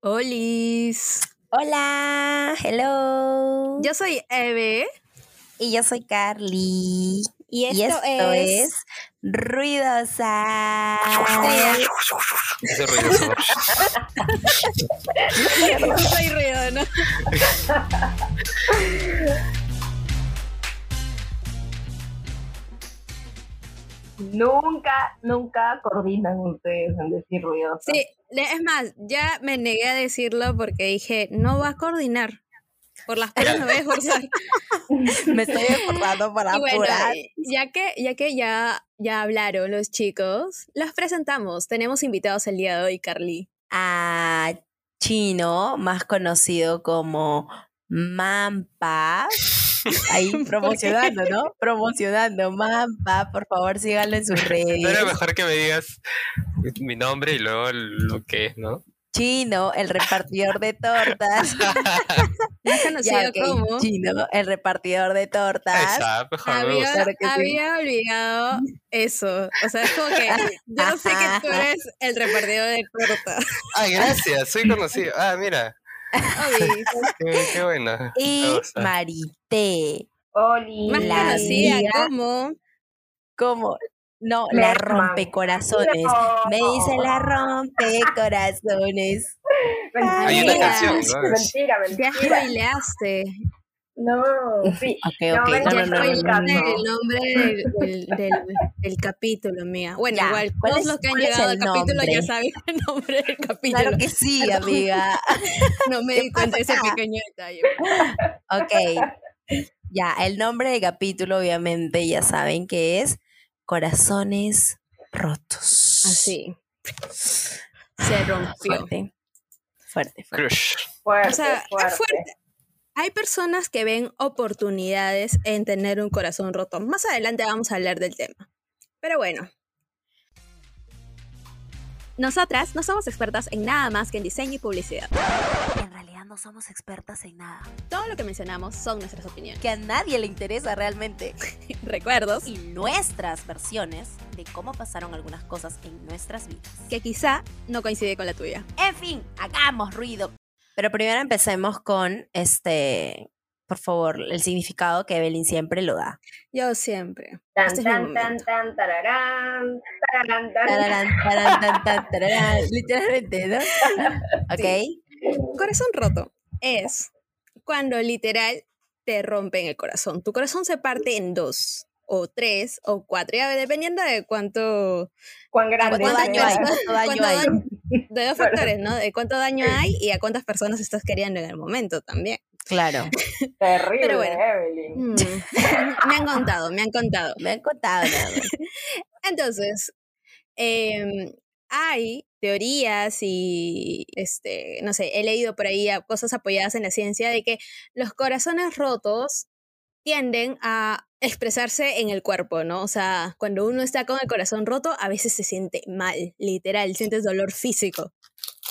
Olis. Hola, hello. Yo soy Eve. Y yo soy Carly. Y esto, y esto es... es Ruidosa. Ese ruidoso. No soy ruido, ¿no? Nunca, nunca coordinan ustedes en decir ruidoso. Sí, le- es más, ya me negué a decirlo porque dije, no va a coordinar. Por las penas me voy a esforzar. Me estoy acordando para Y bueno, apurar. ya que, ya que ya, ya hablaron los chicos, los presentamos. Tenemos invitados el día de hoy, Carly. A Chino, más conocido como Mampa. Ahí promocionando, ¿no? Promocionando. Mampa, por favor, síganlo en sus No redes. era mejor que me digas mi nombre y luego lo que es, ¿no? Chino, el repartidor de tortas. Más conocido Ya, como... Chino, el repartidor de tortas. está, mejor me Había. Claro sí. había olvidado eso. O sea, es como que yo sé que tú eres el repartidor de tortas. Ay, gracias, soy conocido. Ah, mira. qué, qué bueno. Y. Marité, Oli. Más La conocida como... como no, Me la rompecorazones. Me dice la rompecorazones. Mentira. Hay una canción, ¿no? Mentira, Ya mentira. No, sí. Ok, No, ok, ven, no, ya no, no, estoy no, no, buscando. no. el nombre del, del, del- del capítulo, mía. Bueno, Ya, igual, ¿cuál todos los que han llegado al capítulo ya saben el nombre del capítulo. Claro que sí, amiga. No me ¿Qué di cuenta de ese pequeño detalle. Ok. Ya, el nombre del capítulo, obviamente, ya saben que es Corazones Rotos. Así. Se rompió. Fuerte. Fuerte, fuerte. Crush. Fuerte, O sea, fuerte. es fuerte. Hay personas que ven oportunidades en tener un corazón roto. Más adelante vamos a hablar del tema. Pero bueno. Nosotras no somos expertas en nada más que en diseño y publicidad. En realidad no somos expertas en nada. Todo lo que mencionamos son nuestras opiniones, Que a nadie le interesa realmente. recuerdos Y nuestras versiones de cómo pasaron algunas cosas en nuestras vidas. que quizá no coincide con la tuya. En fin, hagamos ruido. Pero primero empecemos con este, por favor, el significado que Evelyn siempre lo da. Yo siempre. Tan, es mi tan, tan, momento. tan, tararán, tararán, tan. Tararán, tarán, tan, tan, tararán. Literalmente, ¿no? Ok. Corazón roto es cuando literal te rompen el corazón. Tu corazón se parte en dos, o tres, o cuatro, ya dependiendo de cuánto, Cuán grande ¿Cuánto daño hay? ¿Cuánto daño hay? de dos factores, ¿no? De cuánto daño hay y a cuántas personas estás queriendo en el momento también. Claro. Terrible, Pero bueno. Evelyn. Mm. me han contado, me han contado. Me han contado nada más. Entonces, em, hay teorías y, este, no sé, he leído por ahí cosas apoyadas en la ciencia de que los corazones rotos tienden a expresarse en el cuerpo, ¿no? O sea, cuando uno está con el corazón roto, a veces se siente mal, literal, sientes dolor físico.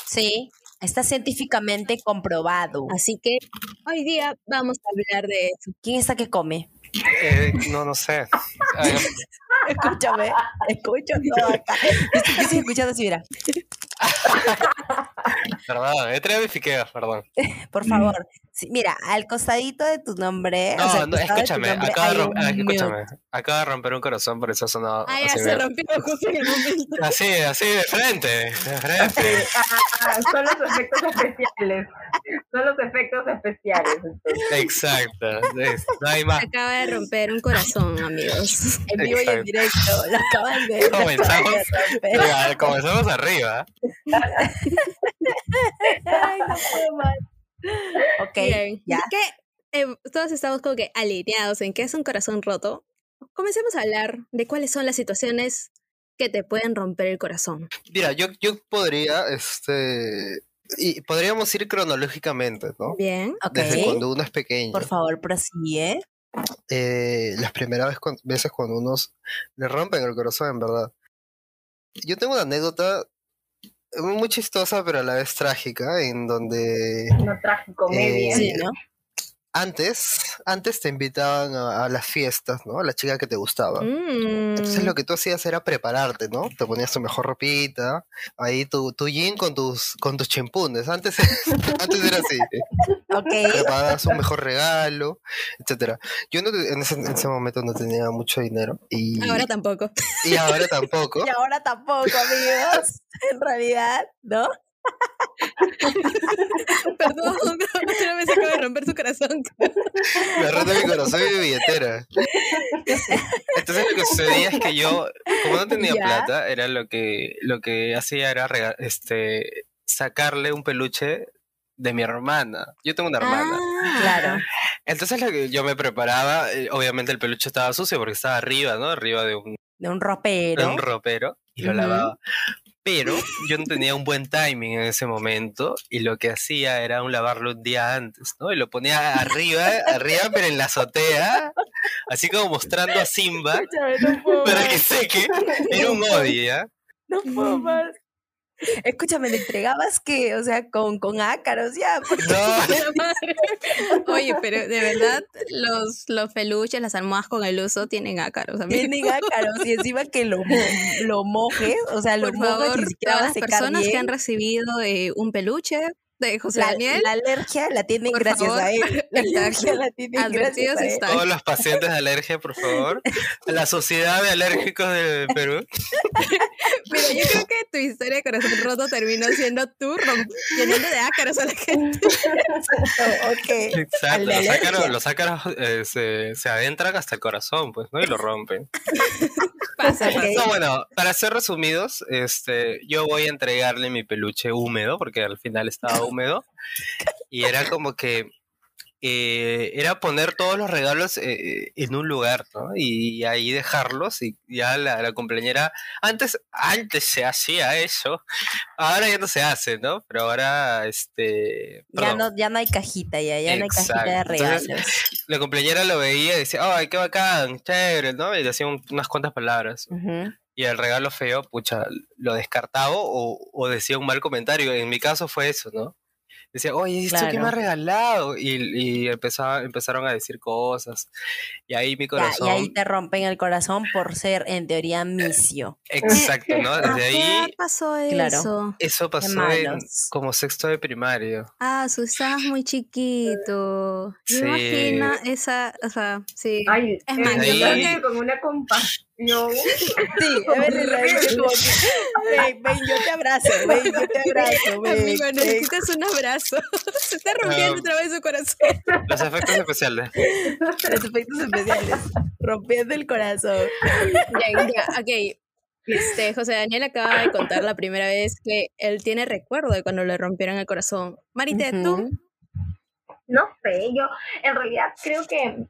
Sí, está científicamente comprobado. Así que hoy día vamos a hablar de eso. ¿Quién está que come? Eh, no, no sé. Escúchame, escucho todo acá. Estoy estoy escuchando así, mira. Perdón, he traído mi fiqueo, perdón. Por favor. Sí, mira, al costadito de tu nombre. o No, sea, no, tu escúchame, nombre acaba de, hay rom- un ah, mute. escúchame, acaba de romper un corazón, por eso ha sonado Ah, ya así, se me- rompió justo en el momento. así, así de frente, de frente. Ah, son los efectos especiales. Son los efectos especiales. entonces. Exacto, es- no hay más. Acaba de romper un corazón, amigos. En vivo y en directo. Lo acaban de. Comenzamos. romper. Comenzamos arriba. Ay, no puedo más. Ok, Bien. ya. Ya que eh, todos estamos como que alineados en qué es un corazón roto, comencemos a hablar de cuáles son las situaciones que te pueden romper el corazón. Mira, yo, yo podría, este, y podríamos ir cronológicamente, ¿no? Bien. Ok. Desde cuando uno es pequeño. Por favor, prosigue. eh, las primeras veces cuando unos le rompen el corazón, en verdad. Yo tengo una anécdota muy chistosa, pero a la vez trágica, en donde Una tragicomedia. Eh, Sí, ¿no? Antes, antes te invitaban a, a las fiestas, ¿no? A la chica que te gustaba. Entonces Mm. lo que tú hacías era prepararte, ¿no? Te ponías tu mejor ropita, ahí tu, tu jean con tus, con tus chimpunes. Antes, antes era así. Ok. Preparabas un mejor regalo, etcétera. Yo no, en, ese, en ese momento no tenía mucho dinero y Ahora tampoco. y ahora tampoco. Y ahora tampoco, amigos. En realidad, ¿no? Perdón, otra vez acabo de romper su corazón. Me roto mi corazón y mi billetera. Entonces lo que sucedía es que yo, como no tenía Ya. plata, era lo que, lo que hacía era este, sacarle un peluche de mi hermana. Yo tengo una hermana. Ah, Claro. Entonces lo que yo me preparaba, eh, obviamente el peluche estaba sucio porque estaba arriba, ¿no? Arriba de un, De un de ropero. un ropero y lo lavaba. Pero yo no tenía un buen timing en ese momento y lo que hacía era un lavarlo un día antes, ¿no? Y lo ponía arriba, arriba, pero en la azotea, así como mostrando a Simba Escúchame, no puedo para más. que seque. Era un odio, ¿ya? No puedo más. Escúchame, ¿le entregabas qué? O sea, con, con ácaros ya. porque- No. Oye, pero de verdad, los, los peluches, las almohadas con el uso tienen ácaros. amigo. Tienen ácaros y encima que lo, lo mojes, o sea, lo Por favor, ni siquiera las personas que bien. han recibido eh, un peluche de José la, Daniel, la alergia la tienen Por gracias favor, a él. La alergia la tienen advertidos gracias a él. están. todos los pacientes de alergia, por favor. La Sociedad de Alérgicos de Perú. Mira, yo creo que tu historia de corazón roto terminó siendo tú llenando de ácaros a la gente. ok. Exacto, los ácaros, los ácaros, eh, se, se adentran hasta el corazón, pues, ¿no? Y lo rompen. Pasa, Ok. pasa. No, bueno, para ser resumidos, este, yo voy a entregarle mi peluche húmedo, porque al final estaba húmedo, y era como que eh, era poner todos los regalos eh, en un lugar, ¿no? Y, ahí dejarlos, y ya la, la cumpleañera, antes, antes se hacía eso, ahora ya no se hace, ¿no? Pero ahora, este, Ya no, ya no hay cajita, ya, ya no hay cajita de. Entonces, regalos. la cumpleañera lo veía y decía, ay, qué bacán, chévere, ¿no? Y le hacía un- unas cuantas palabras. Y el regalo feo, pucha, lo descartaba o, o decía un mal comentario. En mi caso fue eso, ¿no? Decía, oye, ¿esto qué me ha Claro. regalado? Y, y empezaba, empezaron a decir cosas. Y ahí mi Ya, corazón. y ahí te rompen el corazón por ser, en teoría, misio. Exacto, ¿no? ¿A Desde ahí, pasó Claro. eso? eso pasó en como sexto de primario. Ah, su estabas muy chiquito. Sí. Me imagino esa, o sea, sí. Ay, Es más, yo yo creo que- con una compasión. Sí, Evelyn lo dice como ven, ven, yo te abrazo, ven, yo te abrazo, ven, Amigo, ven". necesitas un abrazo. Se está rompiendo Ah. otra vez su corazón. Los efectos especiales. Los efectos especiales, rompiendo el corazón. Ya, ya, ok. Este, José Daniel acaba de contar la primera vez que él tiene recuerdo de cuando le rompieron el corazón. Marite, tú. No sé, yo en realidad creo que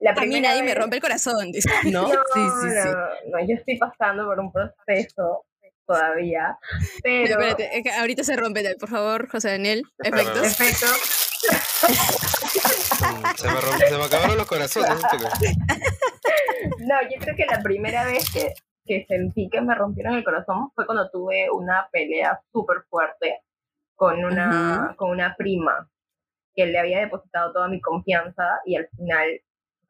la a mí nadie me rompe el corazón. dice. ¿No? No, Sí, sí, sí. no, no, yo estoy pasando por un proceso todavía, pero Espérate, es que ahorita se rompe, por favor, José Daniel. Efectos. efecto, Mm, Se me, romp- se me acabaron los corazones. toque. no, yo creo que la primera vez que, que sentí que me rompieron el corazón fue cuando tuve una pelea súper fuerte con una, con una prima que le había depositado toda mi confianza y al final,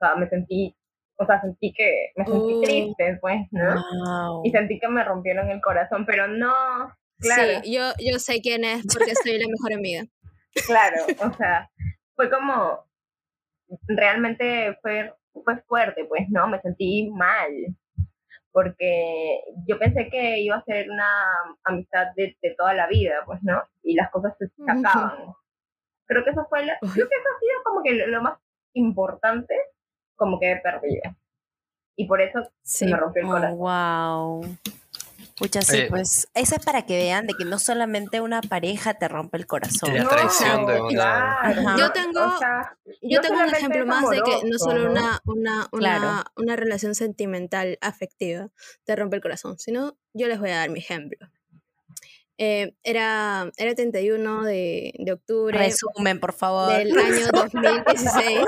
sea, me sentí, o sea, sentí que, me sentí Uh. triste, pues, ¿no? Wow. Y sentí que me rompieron el corazón, pero no, claro. Sí, yo, yo sé quién es porque soy la mejor amiga. Claro, o sea, fue como, realmente fue, fue fuerte, pues, ¿no? Me sentí mal, porque yo pensé que iba a ser una amistad de, de toda la vida, pues, ¿no? Y las cosas se acaban. Creo que eso fue, la- creo que eso ha sido como que lo, lo más importante, como que perdido. Y por eso Sí. me rompió el Oh, corazón. wow. Pucha, sí, pues eso es para que vean de que no solamente una pareja te rompe el corazón. La traición de una- claro. Yo tengo- o sea, Yo tengo un ejemplo más de que no solo una, una, una, Claro. una relación sentimental afectiva te rompe el corazón, sino yo les voy a dar mi ejemplo. Eh, era, era 31 de, de octubre Resumen, por favor. del año 2016.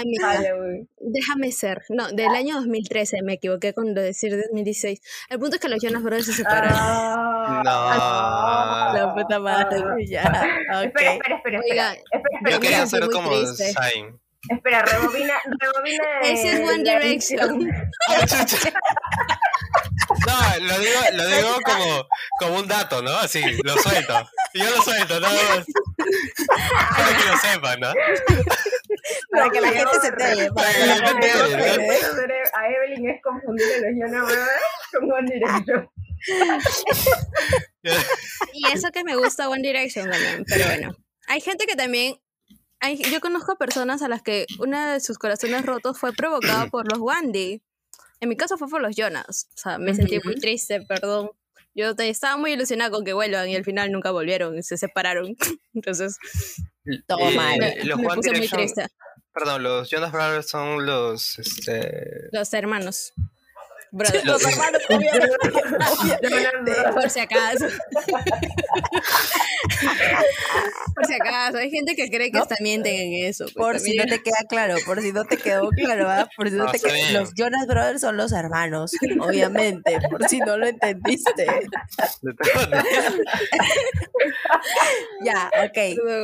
Amiga, Vale, güey. déjame ser. No, del año 2013, me equivoqué con lo de decir 2016. El punto es que los Jonas Brothers se separaron. Ah, No. La puta madre, ya. Espera, Ok. espera, espera, espera. Oiga. espera. espera, Yo quería ser como triste. Espera, rebobina, rebobina. Ese es One Direction. No, lo digo, lo digo como, como un dato, ¿no? Así, lo suelto. Yo lo suelto, nada más. Para que lo sepan, ¿no? Para que la gente se entere. Para que la Para que gente la se A Evelyn es confundir a los Jonas Brothers con One Direction. Y eso que me gusta One Direction también, pero bueno. Hay gente que también... Hay, yo conozco personas a las que una de sus corazones rotos fue provocado por los Wandy. En mi caso fue por los Jonas. O sea, me sentí muy triste, perdón. Yo estaba muy ilusionada con que vuelvan y al final nunca volvieron, y se separaron. Entonces, Todo Eh, mal. me, Los me One muy triste. perdón, los Jonas Brothers son los, este, Los hermanos. Brother, los- hermanos, por si acaso. por si acaso. Hay gente que cree que No. también mienten en eso. pues, Por si no te queda claro, por si no te quedó claro, ¿ah? por si no No, te quedó-. Los Jonas Brothers son los hermanos, obviamente, por si no lo entendiste. Ya, ok,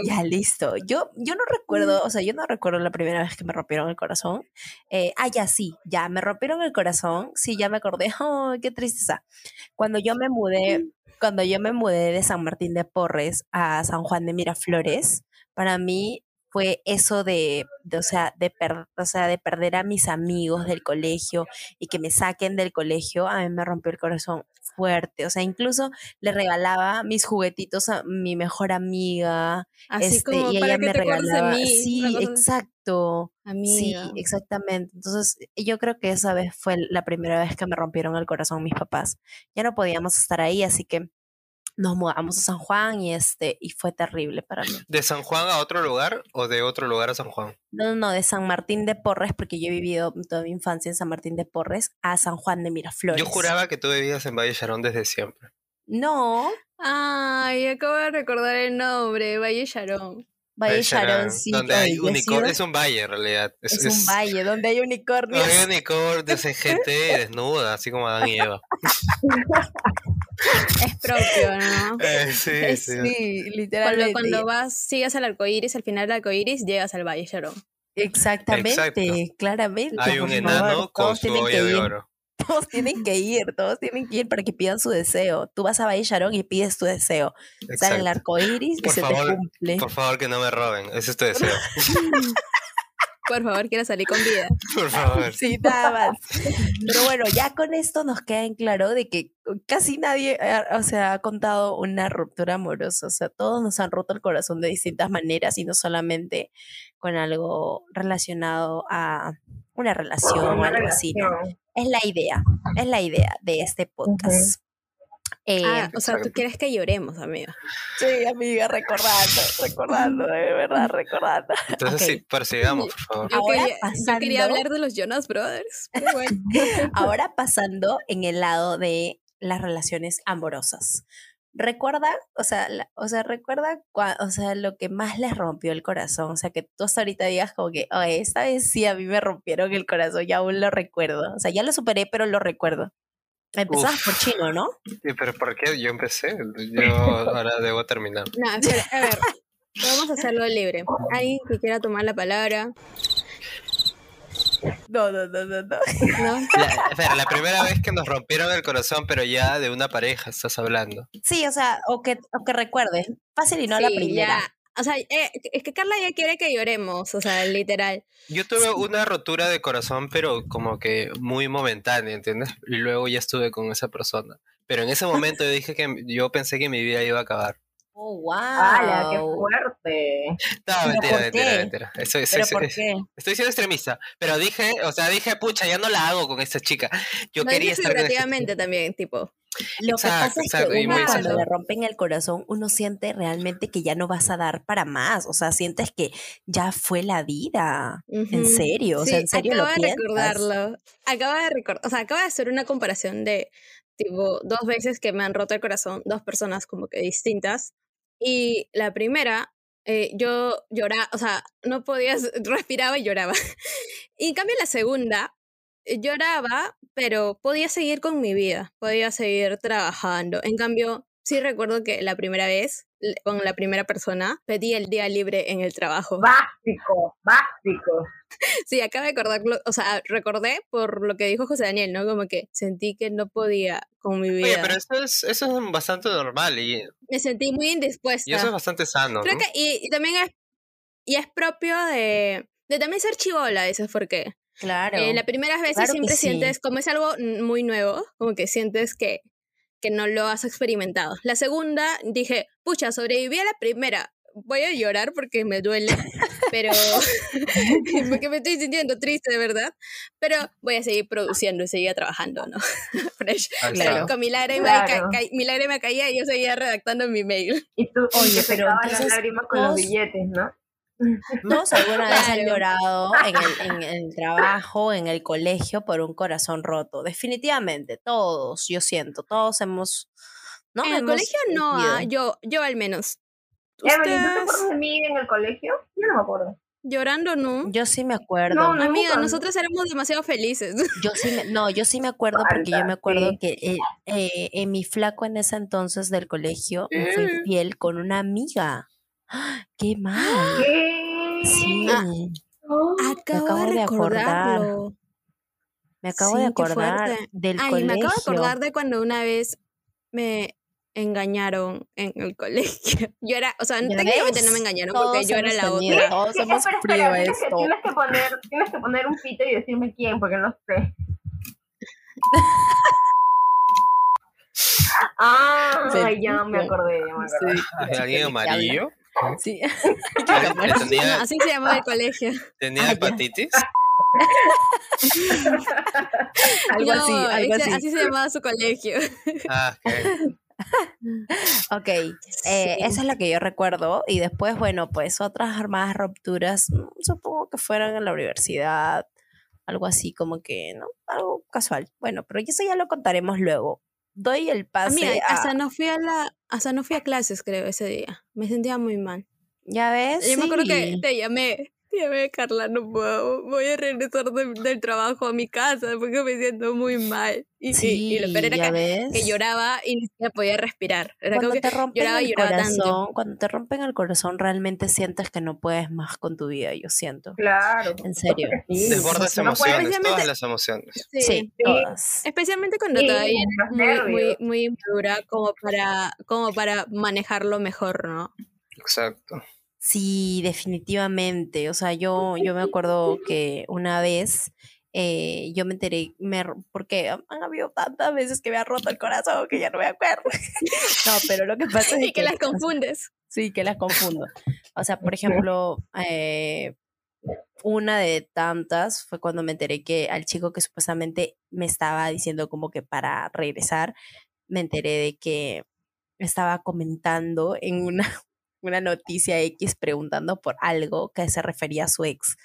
ya listo. Yo, yo no recuerdo, o sea, yo no recuerdo la primera vez que me rompieron el corazón. Eh, ah, ya sí, ya me rompieron el corazón. Sí, ya me acordé. Oh, qué tristeza. Cuando yo me mudé, cuando yo me mudé de San Martín de Porres a San Juan de Miraflores, para mí fue eso de, de, o, sea, de per- o sea, de perder a mis amigos del colegio y que me saquen del colegio, a mí me rompió el corazón fuerte. O sea, incluso le regalaba mis juguetitos a mi mejor amiga. Así este, como y para ella que me te regalaba. mí. Sí, exacto. Sí, Amiga. exactamente. Entonces, yo creo que esa vez fue la primera vez que me rompieron el corazón mis papás. Ya no podíamos estar ahí, así que nos mudamos a San Juan y este y fue terrible para mí. ¿De San Juan a otro lugar o de otro lugar a San Juan? No, no, no, de San Martín de Porres, porque yo he vivido toda mi infancia en San Martín de Porres, a San Juan de Miraflores. Yo juraba que tú vivías en Valle Charón desde siempre. No, Ay, acabo de recordar el nombre, Valle Sharon. Valle Charón, sí. Donde hay unicornio. sido- Es un valle en realidad. Es, es un valle donde hay unicornios. Hay unicornios, hay gente desnuda, así como Adán y Eva. Es propio, ¿no? Eh, sí, Es- sí. Sí, Cuando, literalmente. cuando vas, sigues al arco iris, al final del arco iris, llegas al Valle Sharon. Exactamente, Exacto. claramente. Hay un enano favor, con todos su tienen olla que de ir. oro. Todos tienen que ir, todos tienen que ir para que pidan su deseo. Tú vas a Valle Charón y pides tu deseo. Sale el Exacto. arco iris y Por se favor, te cumple. Por favor, que no me roben. Ese es tu deseo. Por favor, quiero salir con vida. Por favor. Sí, nada más. Pero bueno, ya con esto nos queda en claro de que casi nadie, o sea, ha contado una ruptura amorosa. O sea, todos nos han roto el corazón de distintas maneras y no solamente con algo relacionado a una relación o algo así. Es la idea, es la idea de este podcast. Eh, Ah, o sea, tú quieres que lloremos, amiga. Sí, amiga, recordando, recordando, de verdad, recordando. Entonces, Ok. sí, persigamos, por favor. Yo, Ahora quería, yo quería pasando- hablar de los Jonas Brothers. pero bueno. Ahora pasando en el lado de las relaciones amorosas. ¿Recuerda, o sea, la- o sea, recuerda, cua- o sea, lo que más les rompió el corazón? O sea, que tú hasta ahorita digas como que, oye, esta vez sí a mí me rompieron el corazón, ya aún lo recuerdo. O sea, ya lo superé, pero lo recuerdo. Empezabas Uf. por chino, ¿no? Sí, pero ¿por qué? Yo empecé. Yo ahora debo terminar. No, espera, a ver. Vamos a hacerlo libre. Alguien que quiera tomar la palabra. No, no, no, no, no. ¿No? La, espera, la primera vez que nos rompieron el corazón, pero ya de una pareja estás hablando. Sí, o sea, o que, o que recuerdes. Fácil y no la primera. ya. O sea, eh, es que Carla ya quiere que lloremos, o sea, literal. Yo tuve una rotura de corazón, pero como que muy momentánea, ¿entiendes? Y luego ya estuve con esa persona. Pero en ese momento yo dije que yo pensé que mi vida iba a acabar. Oh, wow. ¡Hala, qué fuerte! No, ¿Pero mentira, por mentira, qué? mentira. Estoy siendo extremista, pero dije, o sea, dije, pucha, ya no la hago con esta chica. Yo no quería estar con esta figurativamente también, tipo. Lo que Exacto, pasa es que uno cuando le rompen el corazón, uno siente realmente que ya no vas a dar para más. O sea, sientes que ya fue la vida. En Ujú. serio, o sea, Sí, en serio lo acaba de piensas. recordarlo. Acaba de recordar, o sea, acaba de hacer una comparación de tipo dos veces que me han roto el corazón, dos personas como que distintas. Y la primera, eh, yo lloraba, o sea, no podías, respiraba y lloraba. Y en cambio la segunda, lloraba, pero podía seguir con mi vida, podía seguir trabajando. En cambio, sí recuerdo que la primera vez, con la primera persona, pedí el día libre en el trabajo. Básico, básico. Sí, acabo de acordarlo, o sea, recordé por lo que dijo José Daniel, ¿no? Como que sentí que no podía con mi vida. Oye, pero eso es, eso es bastante normal y, Me sentí muy indispuesta. y eso es bastante sano, Creo ¿no? que, y, y también es, y es propio de, de también ser chivola, eso es porque Claro. eh, la primera vez Claro siempre sí. sientes, como es algo muy nuevo, como que sientes que, que no lo has experimentado. La segunda, dije, pucha, sobreviví a la primera. Voy a llorar porque me duele, pero porque me estoy sintiendo triste, de verdad. Pero voy a seguir produciendo y seguir trabajando, ¿no? Fresh. Ahí Pero con mi lágrima, Claro. ca- mi lágrima caía y yo seguía redactando mi mail. Y tú y Oye, te pero secabas las entonces lágrimas con los billetes, ¿no? Todos alguna vez han llorado en el, en el trabajo, en el colegio, por un corazón roto. Definitivamente, todos, yo siento, todos hemos. ¿no? en el Hemos colegio no, ah, yo, yo al menos. Evelyn, ¿tú te ¿Ustedes acuerdas de mí en el colegio? Yo no me acuerdo. llorando no? Yo sí me acuerdo. No, no. Amiga, nunca. nosotros éramos demasiado felices. Yo sí me, no, yo sí me acuerdo porque yo me acuerdo sí. que eh, eh, en mi flaco en ese entonces del colegio me fue infiel con una amiga. ¡Ah! ¡Qué mal! ¿Qué? Sí, Ah, Oh, Acabo, acabo de de acordar. me acabo de sí, acordar del Ay, colegio. me acabo de acordar de cuando una vez me engañaron en el colegio. Yo era, o sea, ¿Ya técnicamente no me engañaron Todos porque yo era la tenido, otra. Todos hemos tienes que, esto. tienes que poner, tienes que poner un pito y decirme quién, porque no sé. Ah, ya me acordé, ya me acordé. Sí, ¿Hay chica, ¿Alguien ¿de qué amarillo? Sí. ¿Alguien que No, ¿Tenía, así se llamaba el colegio. tenía Ah, hepatitis? algo así, No, algo ese- así. así se llamaba su colegio. Ah, ok. Ok, eh, eso es lo que yo recuerdo. Y después, bueno, pues otras armadas rupturas, mm, supongo que fueron en la universidad, algo así como que, ¿no? Algo casual. Bueno, pero eso ya lo contaremos luego. Doy el pase Amiga, a... hasta no fui a la, hasta no fui a clases, creo, ese día. Me sentía muy mal. ¿Ya ves? Yo me acuerdo que te llamé. Llamé, Carla, no puedo. Voy a regresar de- del trabajo a mi casa porque me siento muy mal. Y, y- Sí, y lo peor era ¿ya que, que lloraba y ni siquiera podía respirar. Era Cuando como que te rompen lloraba y el lloraba corazón, tanto. cuando te rompen el corazón, realmente sientes que no puedes más con tu vida, yo siento. Claro. En serio. Sí. Desbordas puede- emociones, todas las emociones. Sí. Sí, todas. Especialmente cuando Sí, todavía eres muy, muy, muy inmadura como para, como para manejarlo mejor, ¿no? Exacto. Sí, definitivamente. O sea, yo, yo me acuerdo que una vez eh, yo me enteré, me, porque han habido tantas veces que me ha roto el corazón que ya no me acuerdo. No, pero lo que pasa es Y que las confundes. Sí, que las confundo. O sea, por ejemplo, eh, una de tantas fue cuando me enteré que al chico que supuestamente me estaba diciendo como que para regresar, me enteré de que estaba comentando en una, una noticia X preguntando por algo que se refería a su ex.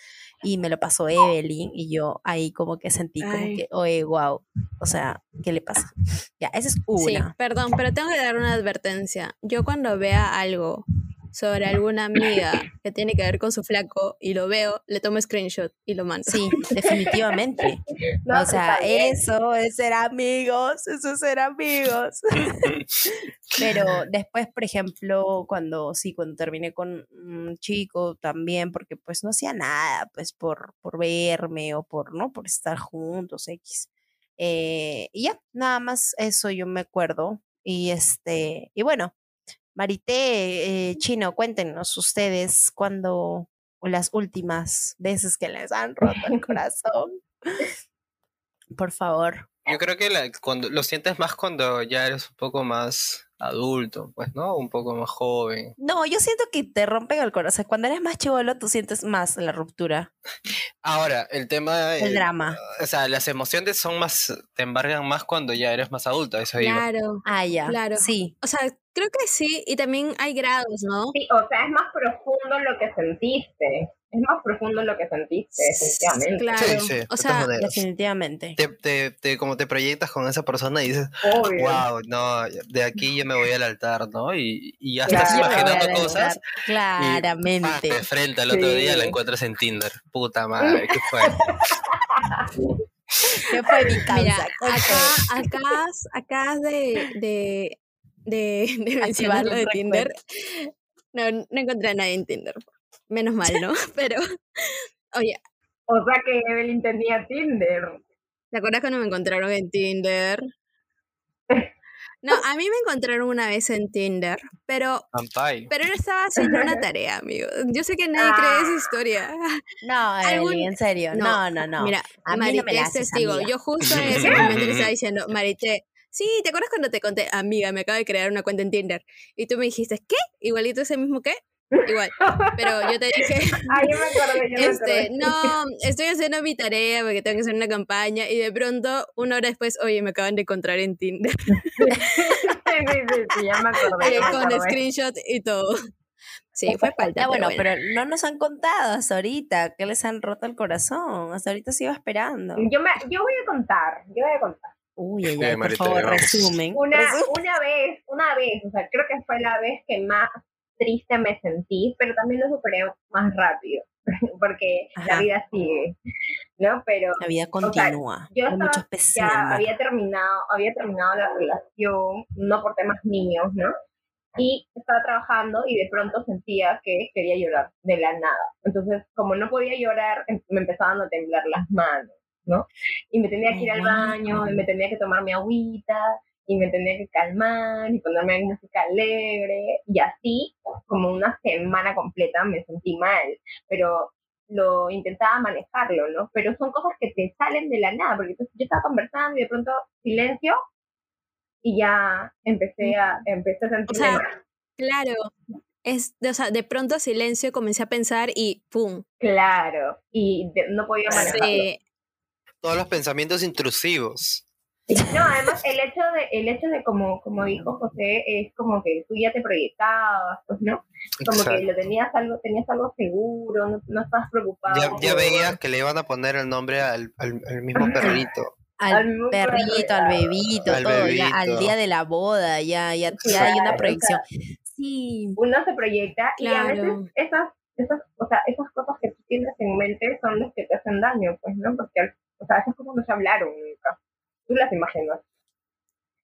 Y me lo pasó Evelyn y yo ahí como que sentí como Ay. que, oye, wow, o sea, ¿qué le pasa? Ya, esa es Sí, una. perdón, pero tengo que dar una advertencia. Yo cuando vea algo sobre alguna amiga que tiene que ver con su flaco y lo veo, le tomo screenshot y lo mando. Sí, definitivamente. No, o sea, eso es ser amigos, eso es ser amigos. Pero después, por ejemplo, cuando sí, cuando terminé con un chico también, porque pues no hacía nada, pues por, por verme o por, ¿no? Por estar juntos, X. Eh, y ya, nada más eso yo me acuerdo. Y este, y bueno, Marité, eh, Chino, cuéntenos ustedes cuando, o las últimas veces que les han roto el corazón. Por favor. Yo creo que la- cuando lo sientes más cuando ya eres un poco más adulto, pues, ¿no? Un poco más joven. No, yo siento que te rompen el corazón. Cuando eres más chivolo, tú sientes más la ruptura, Ahora, el tema, el eh, drama. o sea, las emociones son más, te embargan más cuando ya eres más adulta, eso. Claro. Ah, ya. claro. Sí. O sea, creo que sí, y también hay grados, ¿no? Sí, o sea, es más profundo lo que sentiste. Es más profundo lo que sentiste, definitivamente. Claro. Sí, sí, o sea. Definitivamente. Te, te, te- como te proyectas con esa persona y dices, Obvio. wow, no, de aquí yo me voy al altar, ¿no? Y, y ya Claro. estás imaginando cosas. Claramente. de frente al otro día la encuentras en Tinder. Puta madre, ¿qué fue? ¿Qué fue mi Mira, acá, acá, acá de, de, de, de mencionar lo de Tinder. No, no encontré a nadie en Tinder. Menos mal, ¿no? Pero, oye. O sea que Evelyn tenía Tinder. ¿Te acuerdas cuando me encontraron en Tinder? No, a mí me encontraron una vez en Tinder, pero, pero no estaba haciendo una tarea, amigo. Yo sé que nadie cree esa ah. historia. No, Evelyn, en serio, no, no, no. Mira, a Marité es testigo. Yo justo en ese momento le estaba diciendo, Marité, sí, ¿te acuerdas cuando te conté, amiga, me acabo de crear una cuenta en Tinder? Y tú me dijiste, ¿qué? Igualito ese mismo qué? Igual. Pero yo te dije. Ay, yo me acuerdo, yo este, No, estoy haciendo mi tarea porque tengo que hacer una campaña. Y de pronto, una hora después, oye, me acaban de encontrar en Tinder. sí, sí, sí, ya me acordé. con screenshot y todo. Sí, fue falta. Ah, bueno, pero, no nos han contado hasta ahorita que les han roto el corazón. Hasta ahorita se iba esperando. Yo, me, yo voy a contar, yo voy a contar. Uy, ella, por favor, resumen. Una, una vez, una vez, o sea, creo que fue la vez que más triste me sentí, pero también lo superé más rápido, porque la vida sigue, ¿no? Pero... La vida continúa. yo ya había terminado, había terminado la relación, no por temas míos, ¿no? Y estaba trabajando y de pronto sentía que quería llorar de la nada. Entonces, como no podía llorar, em, me empezaban a temblar las manos, ¿no? Y me tenía que ir al baño, y me tenía que tomar mi agüita, y me tenía que calmar y ponerme música alegre y así como una semana completa me sentí mal, pero lo intentaba manejarlo, ¿no? Pero son cosas que te salen de la nada, porque yo estaba conversando y de pronto silencio y ya empecé a, empecé a sentir... O sea, claro, es, o sea, de pronto silencio comencé a pensar y ¡pum! Claro, y no podía manejarlo. Todos los pensamientos intrusivos. No, además el hecho de, el hecho de como, como dijo José, es como que tú ya te proyectabas, pues, ¿no? Como que lo tenías algo, tenías algo seguro, no, no estabas preocupado. Ya, veías que le iban a poner el nombre al, al, mismo perrito. Al, perrito, al bebito, al todo, ya al día de la boda, ya, ya, ya hay una proyección. sí. Uno se proyecta y a veces esas, esas, o sea, esas cosas que tú tienes en mente son las que te hacen daño, pues, ¿no? Porque, o sea, esas cosas no se hablaron nunca tú las imaginas.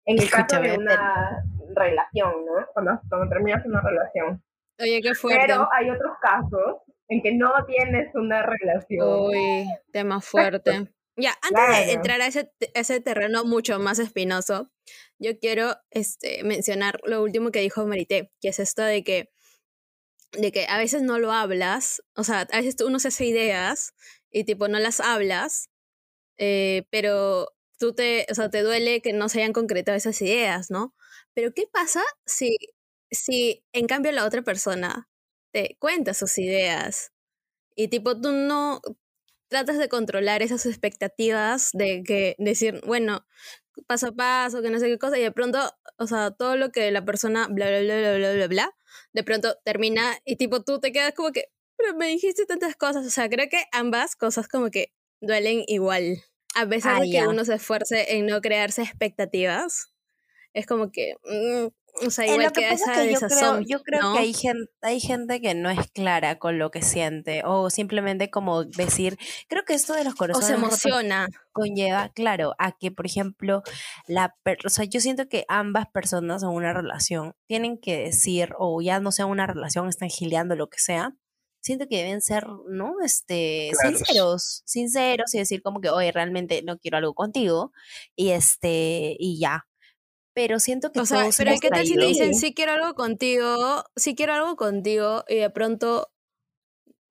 En el caso de una relación, ¿no? Cuando, terminas una relación. Oye, qué fuerte. Pero hay otros casos en que no tienes una relación. Uy, tema fuerte. Ya, antes de entrar a ese, ese terreno mucho más espinoso, yo quiero este, mencionar lo último que dijo Marité, que es esto de que, de que a veces no lo hablas, o sea, a veces uno se hace ideas y tipo no las hablas, eh, pero tú te, o sea, te duele que no se hayan concretado esas ideas, ¿no? Pero ¿qué pasa si, si en cambio la otra persona te cuenta sus ideas y tipo tú no tratas de controlar esas expectativas de que decir, bueno, paso a paso, que no sé qué cosa, y de pronto, o sea, todo lo que la persona bla, bla, bla, bla, bla, bla, bla, de pronto termina y tipo tú te quedas como que, pero me dijiste tantas cosas, o sea, creo que ambas cosas como que duelen igual a pesar de que uno se esfuerce en no crearse expectativas, es como que, mm, o sea, igual que, esa que yo creo, yo creo que hay gente, hay gente que no es clara con lo que siente o simplemente como decir, creo que esto de los corazones o se emociona. conlleva, claro, a que por ejemplo la, o sea, yo siento que ambas personas en una relación tienen que decir o ya no sea una relación, están gileando lo que sea, siento que deben ser, ¿no? Este, sinceros, sinceros y decir como que, oye, realmente no quiero algo contigo y este, y ya. Pero siento que o sea, pero ¿qué tal si te dicen sí quiero algo contigo, sí quiero algo contigo y de pronto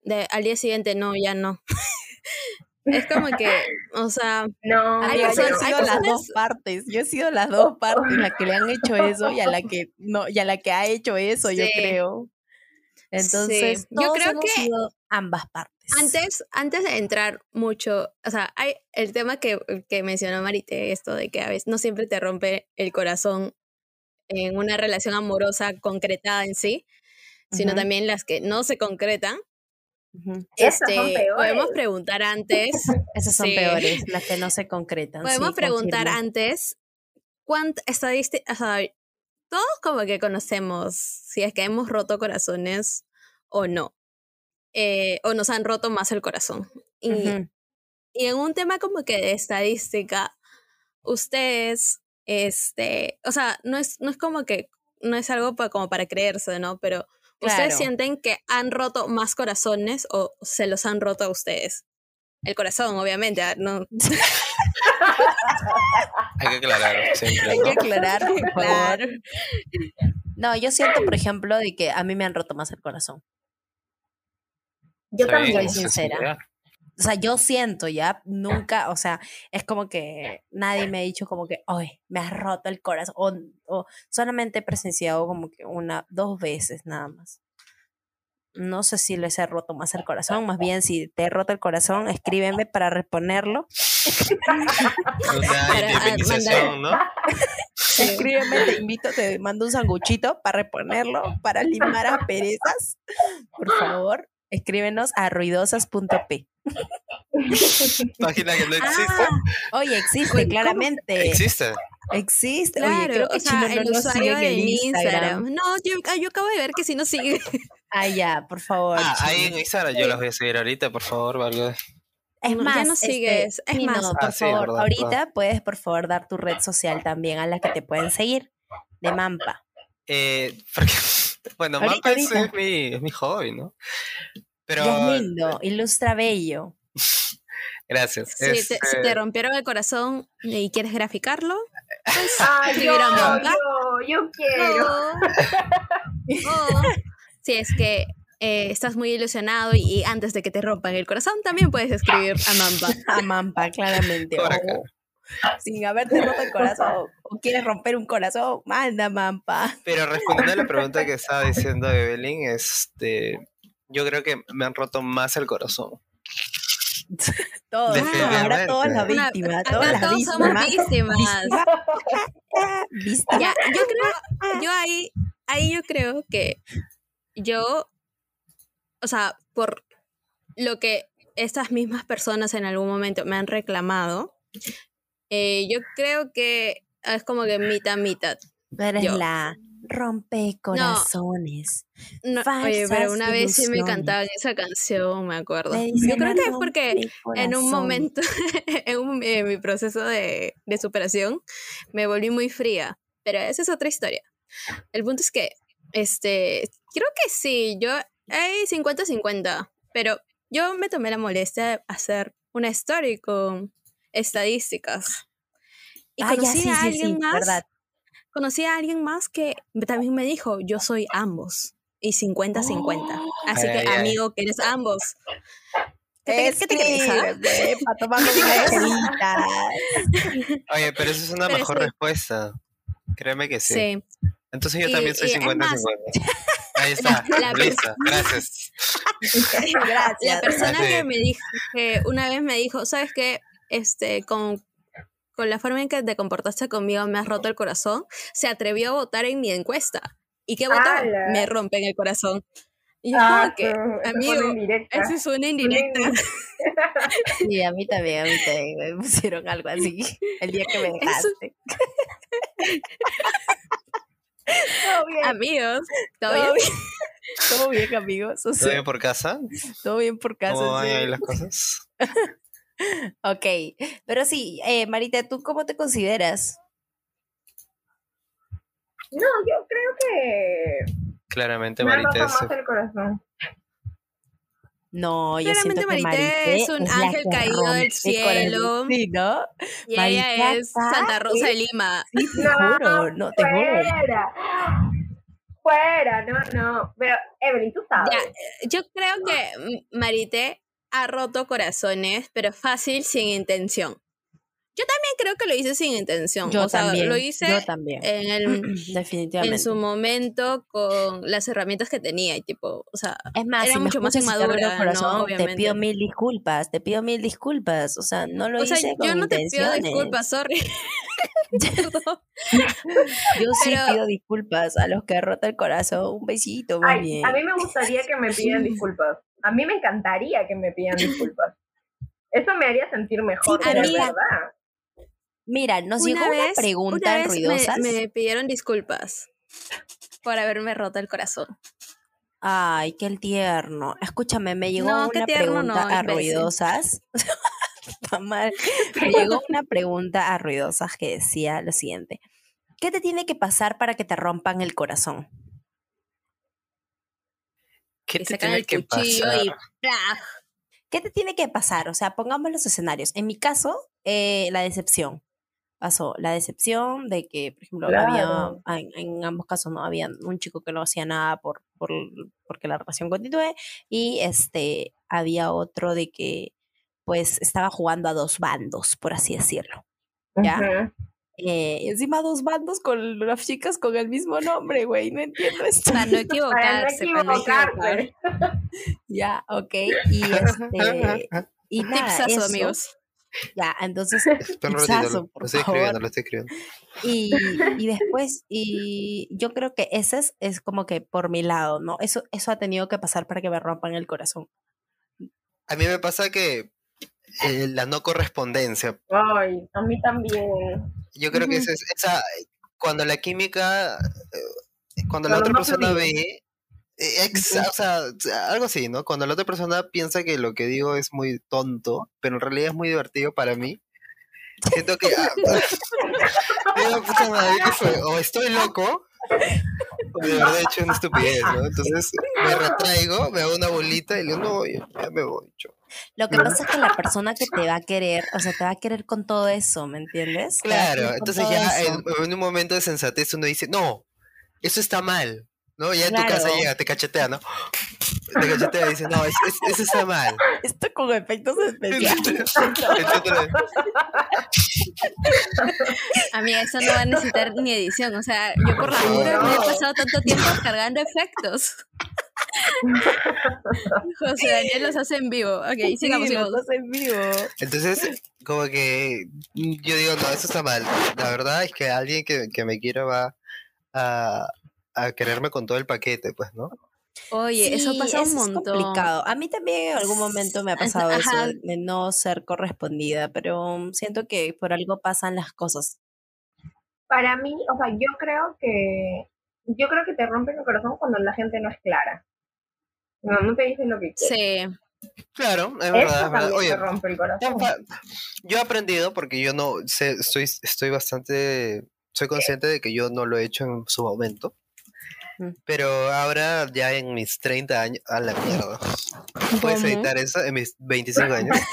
de, al día siguiente no, ya no. Es como que, o sea, no, hay yo he sido las dos partes. Yo he sido las dos partes, la que le han hecho eso y a la que no, y a la que ha hecho eso, yo creo. Entonces, yo creo que ambas partes. Antes, antes de entrar mucho, o sea, hay el tema que, que mencionó Marite, esto de que a veces no siempre te rompe el corazón en una relación amorosa concretada en sí, sino también las que no se concretan. Este, podemos preguntar antes. Esas son peores, las que no se concretan. Podemos preguntar antes cuánta estadística, o sea, todos como que conocemos si es que hemos roto corazones o no. Eh, o nos han roto más el corazón. Y, y, en un tema como que de estadística, ustedes, este, o sea, no es, no es como que no es algo pa- como para creerse, ¿no? Pero ¿ustedes Claro. sienten que han roto más corazones o se los han roto a ustedes? El corazón, obviamente, ah, no, Hay que aclarar siempre. Hay ¿no? que aclarar. Claro. No, yo siento, por ejemplo, de que a mí me han roto más el corazón. Yo bien, Soy también. sincera. O sea, yo siento ya, nunca, o sea, es como que nadie me ha dicho como que, oye, me has roto el corazón. O, o solamente he presenciado como que una, dos veces nada más. No sé si les he roto más el corazón, más bien si te he roto el corazón, escríbeme para reponerlo. Una ah, ¿no? Escríbeme, te invito, te mando un sanguchito para reponerlo, para limar asperezas. Por favor, escríbenos a ruidosas.p. Página que no existe. Ah, Oye, existe, claramente. Existe. Existe. Oye, claro, creo que o sea, Chino no el nos sigue usuario en de el Instagram. No, yo, ah, yo acabo de ver que si no sigue. Ah, ya, por favor. Ah, ahí en Instagram yo las voy a seguir ahorita, por favor, algo. Es No, ya más, no este, sigues, es más. por Ah, sí, favor, verdad, ahorita puedes, por favor, dar tu red social también a la que te pueden seguir. De Mampa. Eh, porque, bueno, Ahorita, mapa es, ahorita. es mi, es mi hobby, ¿no? Pero, es lindo, ilustra bello. gracias. Si te, si Este, te rompieron el corazón y quieres graficarlo, pues Ay, yo, escribir a Mamba. yo, yo quiero. O, o si es que eh, estás muy ilusionado y, y antes de que te rompan el corazón, también puedes escribir a Mamba. A Mampa, claramente. Por acá. sin haberte roto el corazón. O quieres romper un corazón, manda Mampa. pero respondiendo a la pregunta que estaba diciendo Evelyn, este, yo creo que me han roto más el corazón. Todos. Ahora todos la Una- víctima. todas las todos somos víctimas. víctimas. Yo creo, yo ahí, ahí yo creo que yo, o sea, por lo que estas mismas personas en algún momento me han reclamado, eh, yo creo que es como que mitad, mitad. Eres yo. la rompe corazones. No, oye, pero una vez sí me cantaban esa canción, me acuerdo. Me Yo creo que es porque en un momento, en, un- en mi proceso de, de superación, me volví muy fría. Pero esa es otra historia. El punto es que, este, creo que sí, yo, hay 50-50, pero yo me tomé la molestia de hacer una story con estadísticas. Y Ah, ya, conocí sí, a alguien sí, más, verdad. conocí a alguien más que también me dijo, yo soy ambos. Y 50-50. Así Ay, que, ay. amigo, que eres ambos. ¿Qué te, qué te crees, ah? Para. Oye, pero esa es una Pero mejor sí. respuesta. Créeme que sí. Sí. Entonces yo Y- también soy y es 50-50. más- Ahí está, La- listo, gracias. Gracias. La persona que me dijo, que una vez me dijo, ¿sabes qué? Este, con, con la forma en que te comportaste conmigo me has roto el corazón, se atrevió a votar en mi encuesta. ¿Y qué votó? ¡Hala! Me rompen el corazón. Y yo Ah, como que, esa fue amigo, eso es una indirecta. Sí, a mí también, a mí también me pusieron algo así el día que me Eso- dejaste. Todo bien. Amigos, ¿todo ¿Todo bien? bien? ¿Todo bien, amigos? O ¿Todo sea, bien por casa? todo bien por casa. ¿Cómo van sí. ahí las cosas? Ok, pero sí, eh, Marita, ¿tú cómo te consideras? No, yo creo que Claramente Marita es... más el corazón. No, yo Claramente siento que Marité Marité es un ángel caído del cielo. Sí, ¿no? Y ella es Santa Rosa de Lima. Sí, te juro, no, te juro. fuera. Fuera, no, no. Pero, Evelyn, tú sabes. Ya, yo creo que mm, Marité ha roto corazones, pero fácil, sin intención. Yo también creo que lo hice sin intención. Yo o sea, también, lo hice yo también. en, el, Definitivamente. en su momento con las herramientas que tenía. Y tipo, o sea, Es más, Era si mucho más inmadura, corazón, ¿no? te pido mil disculpas, te pido mil disculpas. O sea, no lo o sea hice con yo no te pido disculpas, sorry. Yo sí pero- pido disculpas a los que he roto el corazón. Un besito, más Ay, bien. a mí me gustaría que me pidan disculpas. A mí me encantaría que me pidan disculpas. Eso me haría sentir mejor, mira, verdad. Mira, nos llegó una pregunta una vez ruidosas. me, me pidieron disculpas por haberme roto el corazón. Ay, qué el tierno. Escúchame, me llegó No, una tierno pregunta no, a ruidosas. Está mal. Me llegó una pregunta a ruidosas que decía lo siguiente. ¿qué te tiene que pasar para que te rompan el corazón? ¿Qué Y te sacan tiene el que cuchillo pasar? ¿Qué te tiene que pasar? O sea, pongamos los escenarios. En mi caso, eh, la decepción. Pasó la decepción de que, por ejemplo, Claro. había, en, en ambos casos no había un chico que no hacía nada por, por porque la relación continúe y este había otro de que pues estaba jugando a dos bandos, por así decirlo. Ya. Eh, y encima dos bandos con las chicas con el mismo nombre, güey, no entiendo esto. Para no equivocarse, para no equivocar. equivocarse. Ya, ok. Y este y nada, Tipsazo, eso. amigos. Ya, entonces ratito, Tipsazo, lo, por lo estoy favor. escribiendo, lo estoy escribiendo. Y, y después, y yo creo que ese es, es como que por mi lado, ¿no? Eso, eso ha tenido que pasar para que me rompan el corazón. A mí me pasa que eh, la no correspondencia, Ay, a mí también. Yo creo que Ujú. esa, es- esa cuando la química, eh, cuando la Cuando otra no persona ve, eh, ex- o sea, algo así, ¿no? Cuando la otra persona piensa que lo que digo es muy tonto, pero en realidad es muy divertido para mí. Siento que ah, digo, puta madre, ¿qué fue? o estoy loco o de verdad he hecho una estupidez, ¿no? Entonces me retraigo, me hago una bolita y le digo, no, ya, me voy. chao". Lo que pasa es que la persona que te va a querer, o sea, te va a querer con todo eso, ¿me entiendes? Claro, entonces ya en un momento de sensatez uno dice, no, eso está mal, ¿no? Ya en tu casa llega, te cachetea, ¿no? Te cachetea y dice, no, es- es- eso está mal. Esto con efectos especiales. Entonces, Amiga, eso no va a necesitar ni edición. O sea, yo por la dura me he pasado tanto tiempo cargando efectos. José Daniel los hace en vivo. Ok, sigamos, Sí, sigamos. lo haces en vivo. entonces, como que yo digo, no, eso está mal. La verdad es que alguien que, que me quiera va a, a quererme con todo el paquete, pues, ¿no? Oye, eso pasa un es montón. complicado. A mí también en algún momento me ha Ajá. pasado eso de no ser correspondida, pero siento que por algo pasan las cosas. Para mí, o sea, yo creo que yo creo que te rompen el corazón cuando la gente no es clara. No, no te dicen lo que quieres. Sí. Claro, es Eso verdad, es verdad. Oye, te rompe el corazón. yo he aprendido porque yo no sé, estoy, estoy bastante, soy consciente de que yo no lo he hecho en su momento. Pero ahora, ya en mis 30 años, a la mierda. ¿Puedes ¿Cómo? editar eso? En mis 25 años.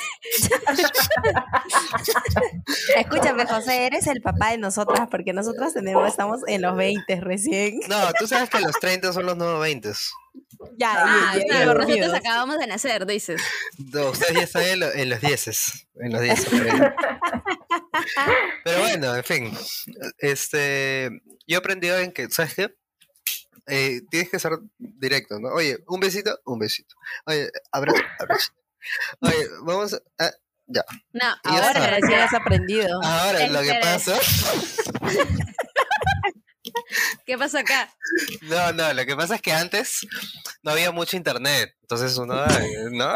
Escúchame, José, eres el papá de nosotras, porque nosotras tenemos, estamos en los 20 recién. No, tú sabes que los 30 son los nuevos 20. Ya, Ah, ya, ya, claro, nosotros acabamos de nacer, dices. No, ustedes ya están en, lo- en los 10. En los 10. por ahí. Pero bueno, en fin. Este, yo he aprendido en que, ¿sabes qué? Eh, tienes que ser directo, ¿no? Oye, un besito, un besito. Oye, abrazo, abrazo. Oye, vamos a... No, Y ya Ahora está. recién has aprendido. Ahora, lo que pasa... ¿qué pasa acá? No, no, lo que pasa es que antes no había mucho internet. Entonces uno, eh, ¿no?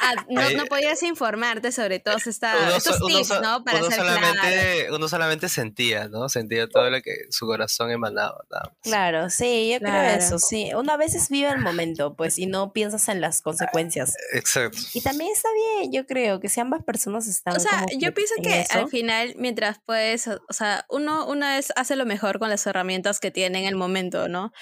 Ah, no, Ahí- no podías informarte sobre todos esta, Uno, estos uno tips, ¿no? Para uno ser claro. solamente, uno solamente sentía, ¿no? Sentía todo lo que su corazón emanaba. Claro, sí, yo creo eso, sí. Una vez veces vive el momento, pues, y no piensas en las consecuencias. Exacto. Y también está bien, yo creo, que si ambas personas están O sea, como yo pienso en que eso. al final, mientras puedes, o o sea, uno, uno es, hace lo mejor con las herramientas que tiene en el momento, ¿no?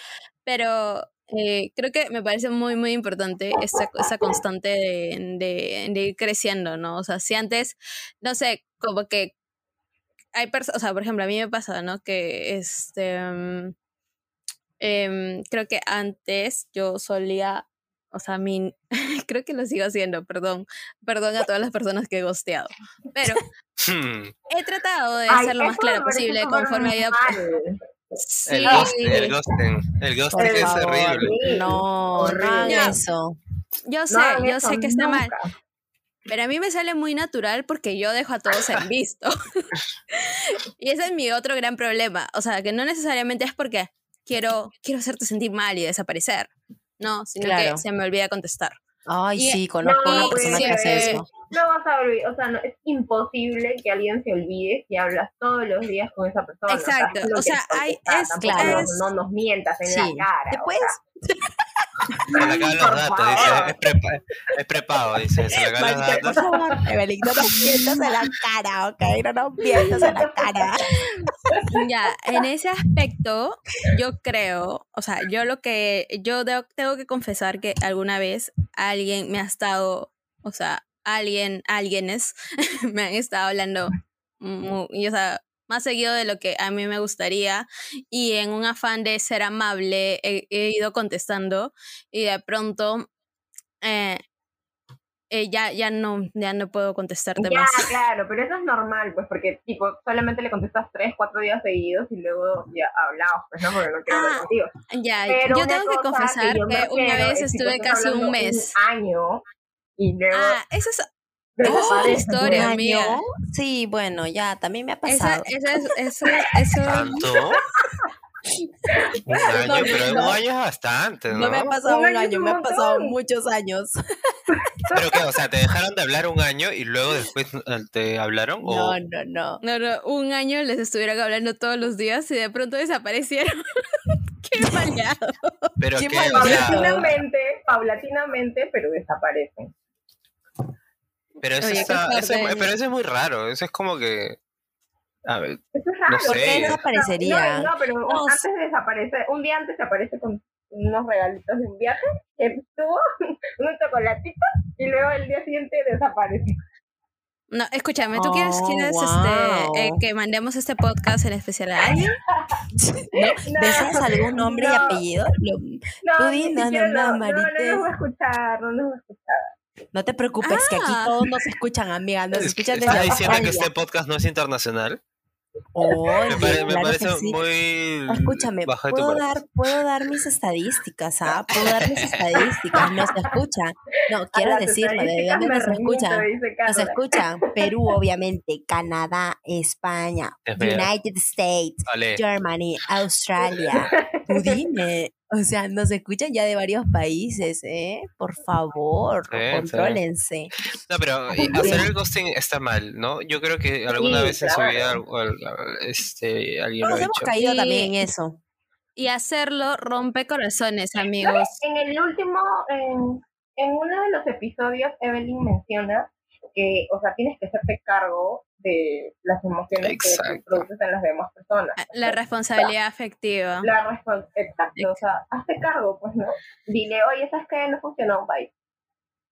Pero eh, creo que me parece muy, muy importante esa, esa constante de, de, de ir creciendo, ¿no? O sea, si antes, no sé, como que hay personas, o sea, por ejemplo, a mí me pasa, ¿no? Que este, em, creo que antes yo solía, o sea, mi, creo que lo sigo haciendo, perdón, perdón a todas las personas que he gosteado, pero he tratado de ser lo más clara parece posible conforme mal. Sí, El ghosting, el ghosting. El ghosting Por es favor. horrible. No, no hagan eso. yo sé, No yo eso sé que está mal, pero a mí me sale muy natural porque yo dejo a todos en visto. y ese es mi otro gran problema. O sea, que no necesariamente es porque quiero, quiero hacerte sentir mal y desaparecer. No, sino Claro. que se me olvida contestar. Ay, Y- sí, conozco no, una persona que hace eh, eso. No vas a olvidar, o sea, no, es imposible que alguien se olvide si hablas todos los días con esa persona. Exacto, o sea, hay- es- claro. no, no nos mientas en Sí. la cara. O sea, Se le acaban los Por datos, dice. Es, prepa- es prepago, dice. Se le acaban los por datos. favor, Evelyn, no nos mientas en la cara, ¿ok? No nos mientas en la cara. Ya, en ese aspecto, yo creo, o sea, yo lo que, yo de- tengo que confesar que alguna vez alguien me ha estado, o sea, alguien, alguienes me han estado hablando, mu- y, o sea, más seguido de lo que a mí me gustaría, y en un afán de ser amable he, he ido contestando, y de pronto, eh, eh, ya, ya no, ya no puedo contestarte Ya, más. claro, pero eso es normal, pues, porque, tipo, solamente le contestas tres, cuatro días seguidos y luego ya hablamos, pues, ¿no? Porque no quiero Ah, contigo. Ya, Pero yo tengo que confesar me que una vez estuve casi un mes. año y luego Ah, esa es, esa es desaparece, otra historia, ¿Un amiga. año? Sí, bueno, ya, también me ha Esa, pasado. esa es, eso, eso, ¿Tanto? Un año, No, pero no. un año es bastante, ¿no? No me ha pasado Un un año me ha pasado muchos años. ¿Pero qué? O sea, ¿te dejaron de hablar un año y luego después eh, te hablaron? ¿O No, no, no. no, no, un año les estuvieron hablando todos los días y de pronto desaparecieron. Qué maleado. pero Qué qué? mal O sea, paulatinamente, paulatinamente, pero desaparecen. Pero eso, Oye, qué está, eso es- pero eso es muy raro. Eso es como que... A ver, Eso es raro. sé. ¿Por qué desaparecería? No, no, pero No, antes de desaparecer, un día antes se aparece con unos regalitos de un viaje, que estuvo un chocolatito y luego el día siguiente desaparece. No, escúchame, ¿tú quieres, Oh, quieres wow. este, eh, que mandemos este podcast en especial a alguien? ¿No? ¿Deseas algún nombre y no. apellido? Lo- No, Tú ni di, no, siquiera no, no, no, no, no Marites. nos va a escuchar, no nos va a escuchar. No te preocupes, que aquí Ah. todos nos escuchan, amiga. Nos escuchan desde ¿Estás diciendo que Australia. este podcast no es internacional? Oye, Me, pare- me claro parece que sí. muy Escúchame, de tu puedo dar, puedo dar mis estadísticas, ¿ah? Puedo dar mis estadísticas, nos escuchan. No, quiero A las decirlo, ¿de dónde nos escuchan? Nos escuchan Perú, obviamente, Canadá, España. United States, Vale. Germany, Australia. Tú dime. O sea, nos escuchan ya de varios países, ¿eh? Por favor, Sí, sí. contrólense. No, pero hacer el ghosting está mal, ¿no? Yo creo que alguna Sí, vez en su claro. vida este, alguien lo ha hemos hecho. caído Y- también en eso. Y hacerlo rompe corazones, ¿No amigos. En el último, en, en uno de los episodios, Evelyn menciona que, o sea, tienes que hacerte cargo de las emociones que Exacto. tú produces en las demás personas. La responsabilidad afectiva. La respons- exacto, o sea, hazte cargo, pues, ¿no? Dile, oye, ¿sabes qué? No funcionó, bye.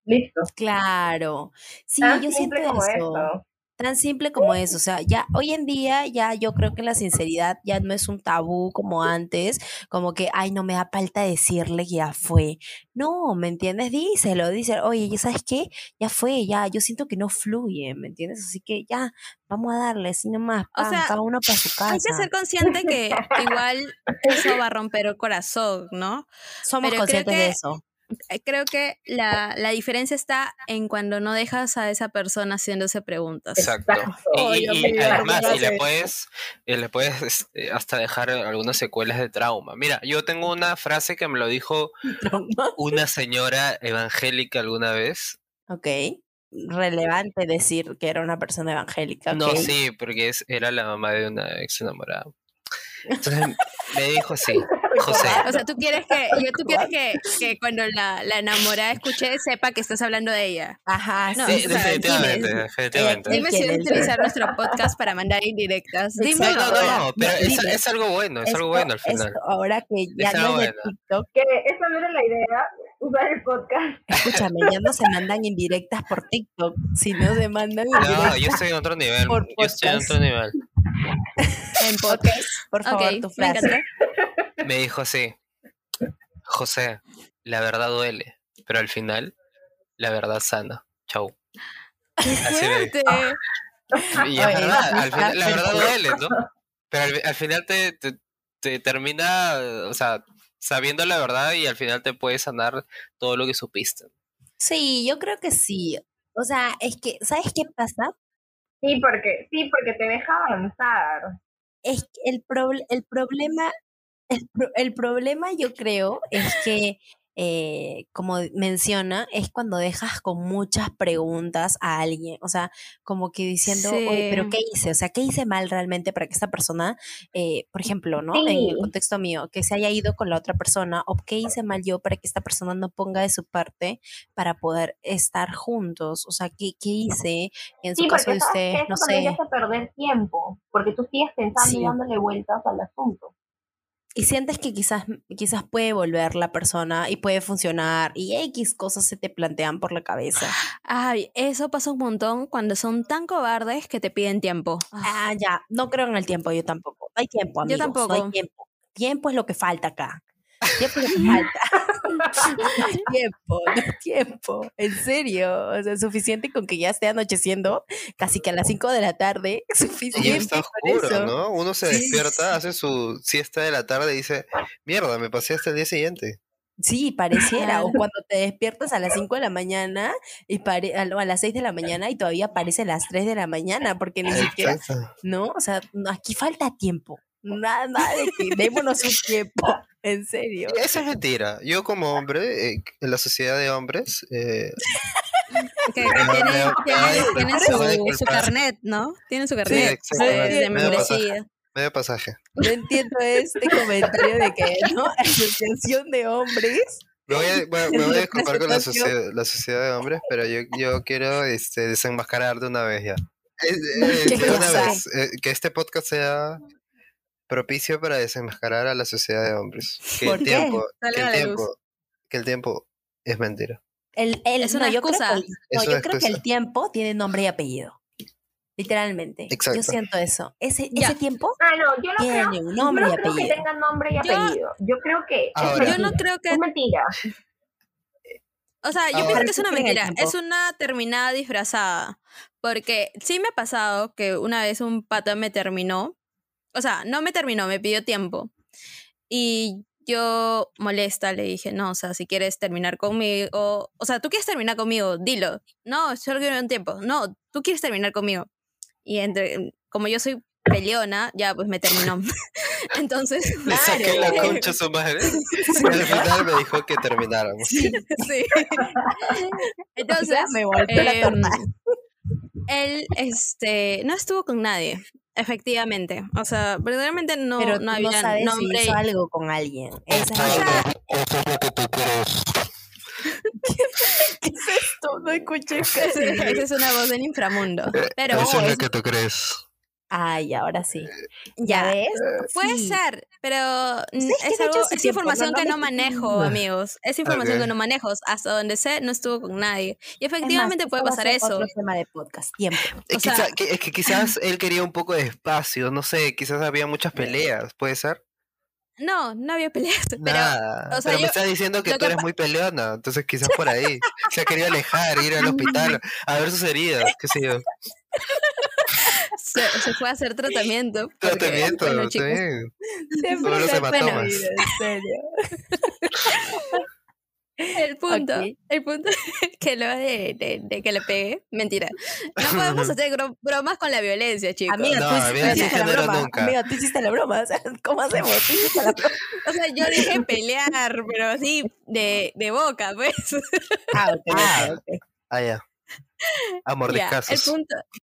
Listo. Claro. Sí, Tan yo siento simple como eso. esto. Tan simple como eso, o sea, ya hoy en día ya yo creo que la sinceridad ya no es un tabú como antes, como que, ay, no me da falta decirle que ya fue. No, ¿me entiendes? Díselo, díselo, oye, ¿ya sabes qué? Ya fue, ya, yo siento que no fluye, ¿me entiendes? Así que ya, vamos a darle, así nomás, O pam, sea, cada uno para su Hay que casa. ser consciente que igual eso va a romper el corazón, ¿no? Somos pero conscientes de eso. Eh, Creo que la, la diferencia está en cuando no dejas a esa persona haciéndose preguntas. Exacto. Y, además, ¿cómo y le puedes, y le puedes este, hasta dejar algunas secuelas de trauma. Mira, yo tengo una frase que me lo dijo una señora evangélica alguna vez. Ok. Relevante decir que era una persona evangélica. No, sí, porque es, era la mamá de una ex enamorada. Entonces me dijo así, José, O sea, tú quieres que, yo, tú quieres que, que cuando la, la enamorada escuche sepa que estás hablando de ella. Ajá, No, sí, o sea, definitivamente, dime, definitivamente. Dime si ¿Quién vas a es? utilizar nuestro podcast para mandar indirectas. Dime. No, no, no, no, pero No, es, es algo bueno, es algo Esto- bueno al final. esto ahora que ya Es no algo bueno. TikTok, Que esa no era la idea, usar el podcast. escúchame, ya no se mandan indirectas por TikTok, sino se mandan No, indirectas yo estoy en otro nivel, por yo estoy en otro nivel. En podcast. Por favor, tu me frase. Me dijo así, José, la verdad duele, pero al final, la verdad sana. Chau. ¡Qué Así me fuerte! Y es Oye, verdad, al final, la verdad duele, ¿no? Pero al, al final te, te, te termina, o sea, sabiendo la verdad y al final te puede sanar todo lo que supiste. Sí, yo creo que sí. O sea, es que, ¿sabes qué pasa? Sí, porque, sí, porque te deja avanzar. Es que el, proble- el problema, el, pro- el problema yo creo es que eh, como menciona, es cuando dejas con muchas preguntas a alguien, o sea, como que diciendo, oye, pero ¿qué hice? O sea, ¿qué hice mal realmente para que esta persona, eh, por ejemplo, ¿no? En el contexto mío, que se haya ido con la otra persona, o qué hice mal yo para que esta persona no ponga de su parte para poder estar juntos, o sea, ¿qué, qué hice? En su caso de usted, no sé. perder tiempo, porque tú sigues pensando y dándole vueltas al asunto y sientes que quizás, quizás puede volver la persona y puede funcionar y X cosas se te plantean por la cabeza. Ay, eso pasa un montón cuando son tan cobardes que te piden tiempo. Ah, ya, no creo en el tiempo, yo tampoco. hay tiempo, amigos. Yo tampoco. hay tiempo. Tiempo es lo que falta acá. Tiempo es lo que falta. tiempo, no tiempo. En serio. O sea, suficiente con que ya esté anocheciendo, casi que a las 5 de la tarde. Suficiente. Y está oscuro, ¿no? Uno se despierta, hace su siesta de la tarde y dice, mierda, me pasé hasta el día siguiente. Sí, pareciera. O cuando te despiertas a las 5 de la mañana y pare a las 6 de la mañana y todavía aparece a las 3 de la mañana, porque ni siquiera. ¿No? O sea, aquí falta tiempo. Nada, nada de que démonos un tiempo. En serio. Esa es mentira. Yo como hombre, eh, en la sociedad de hombres... Eh, que, tiene, su, carnet, ¿no? Tiene su carnet de membresía. Medio pasaje. No entiendo este comentario de que, ¿no? Asociación de hombres. Me voy a, me voy a disculpar con la sociedad, la sociedad de hombres, pero yo, yo quiero este, desenmascarar de una vez ya. Eh, de una vez, que este podcast sea propicio para desenmascarar a la sociedad de hombres. Que el tiempo, que el tiempo, que el tiempo es mentira. El, el, es una yo Creo que, yo creo que el tiempo tiene nombre y apellido. Literalmente. Exacto. Yo siento eso. Ese, ese tiempo ah, no, yo no tiene creo, un nombre yo no y apellido. Creo que tenga nombre y apellido. Yo, creo que es yo no creo que es mentira. O sea, yo pienso que es una mentira. Es una terminada disfrazada. Porque sí me ha pasado que una vez un pata me terminó o sea, no me terminó, me pidió tiempo. Y yo molesta le dije, no, o sea, si quieres terminar conmigo, o sea, tú quieres terminar conmigo, dilo. No, solo quiero un tiempo. No, tú quieres terminar conmigo. Y entre, como yo soy peleona, ya pues me terminó. Entonces. Le saqué la concha a su madre. Y al final me dijo que termináramos. Sí. Entonces. me volvió la em, Él este, no estuvo con nadie. Efectivamente. O sea, verdaderamente no, Pero no había sabes nombre. Si hizo algo con alguien. Esa es, lo que tú crees. ¿Qué es esto? No escuché Esa es una voz del inframundo. Eh, Pero Eso es lo que tú crees. Ay, ahora sí. ¿Ya, ves? Puede ser, pero es, algo, es información que no manejo, amigos. Es información que no manejo. Hasta donde sé, no estuvo con nadie. Y efectivamente puede pasar eso. Otro tema de podcast, tiempo. Es, que, quizás él quería un poco de espacio, no sé, quizás había muchas peleas, ¿puede ser? No, no había peleas. Pero, o sea, pero me estás diciendo que tú eres muy peleona, entonces quizás por ahí. Se ha querido alejar, ir al hospital, a ver sus heridas, qué sé yo se, fue a hacer tratamiento. tratamiento, bueno, chicos, Siempre los hematomas. en serio. El punto, el punto que lo de, de, que le pegue, mentira. No podemos hacer bromas con la violencia, chicos. Amiga, no, tú, hiciste la broma. Nunca. Amiga, tú hiciste la broma. O sea, ¿cómo hacemos? ¿Tú hiciste la broma? O sea, yo dije pelear, pero así de, de boca, pues. Ah, ok, ah, okay. ah ya. A mordiscazos. el punto.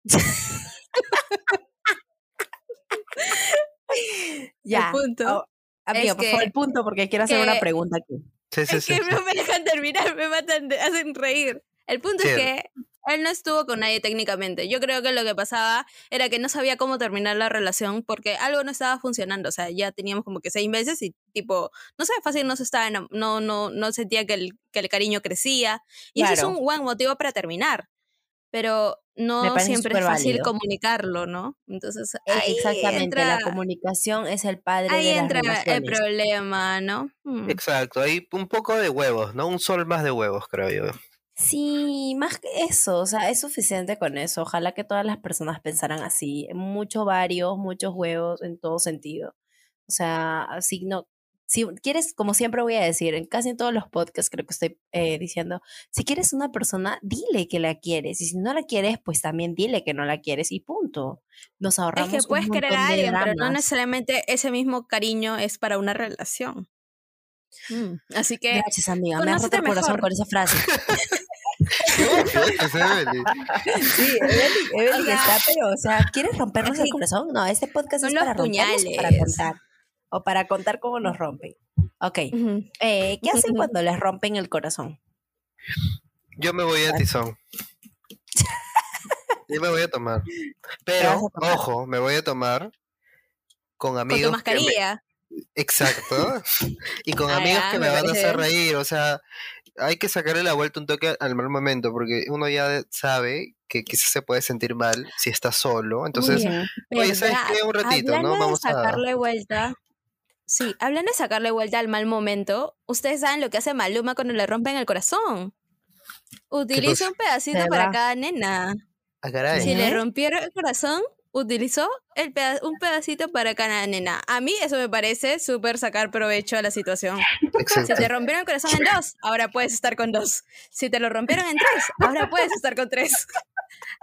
ya. El punto. Oh, amigo, por favor, el punto, porque quiero hacer una pregunta aquí. Sí, sí, es que no me dejan terminar, me matan, hacen reír. El punto es que él no estuvo con nadie técnicamente. Yo creo que lo que pasaba era que no sabía cómo terminar la relación porque algo no estaba funcionando. O sea, ya teníamos como que seis meses y tipo, no sé, fácil no se estaba, no, no, no sentía que el, que el cariño crecía. Y eso es un buen motivo para terminar pero no siempre es fácil comunicarlo, ¿no? Entonces, e exactamente, la comunicación es el padre ahí de las entra el problema, ¿no? Mm. Exacto, hay un poco de huevos, ¿no? Un sol más de huevos, creo yo. Sí, más que eso, o sea, es suficiente con eso. Ojalá que todas las personas pensaran así, muchos varios, muchos huevos en todo sentido. O sea, así no, si quieres, como siempre voy a decir, en casi todos los podcasts creo que estoy eh, diciendo, si quieres una persona, dile que la quieres. Y si no la quieres, pues también dile que no la quieres y punto. Nos ahorramos. Es que puedes querer a alguien, pero no necesariamente ese mismo cariño es para una relación. Mm, Así que Gracias, amiga. Me has roto el corazón mejor. con esa frase. ¿Qué es Evelyn? Sí, Evelyn, Evelyn O sea, está, pero, o sea, ¿quieres rompernos el corazón? No, este podcast es para rompernos para contar. O para contar cómo nos rompen. Ok. Eh, ¿Qué hacen cuando les rompen el corazón? Yo me voy a tizón. Yo me voy a tomar. Pero, a tomar? ojo, me voy a tomar con con amigos. tu que me- mascarilla. Exacto. Y con Ah, amigos que me me van a hacer reír. O sea, hay que sacarle la vuelta un toque al mal momento, porque uno ya sabe que quizás se puede sentir mal si está solo. Entonces, oye, ¿sabes qué? Un ratito, ¿no? de Vamos a. sacarle vuelta. Sí, hablando de sacarle vuelta al mal momento, ustedes saben lo que hace Maluma cuando le rompen el corazón. Utiliza un pedacito para cada nena. Ah, caray. Si le rompieron el corazón, utilizó el peda- un pedacito para cada nena. A mí eso me parece súper sacar provecho a la situación. Si te rompieron el corazón en dos, ahora puedes estar con dos. Si te lo rompieron en tres, ahora puedes estar con tres.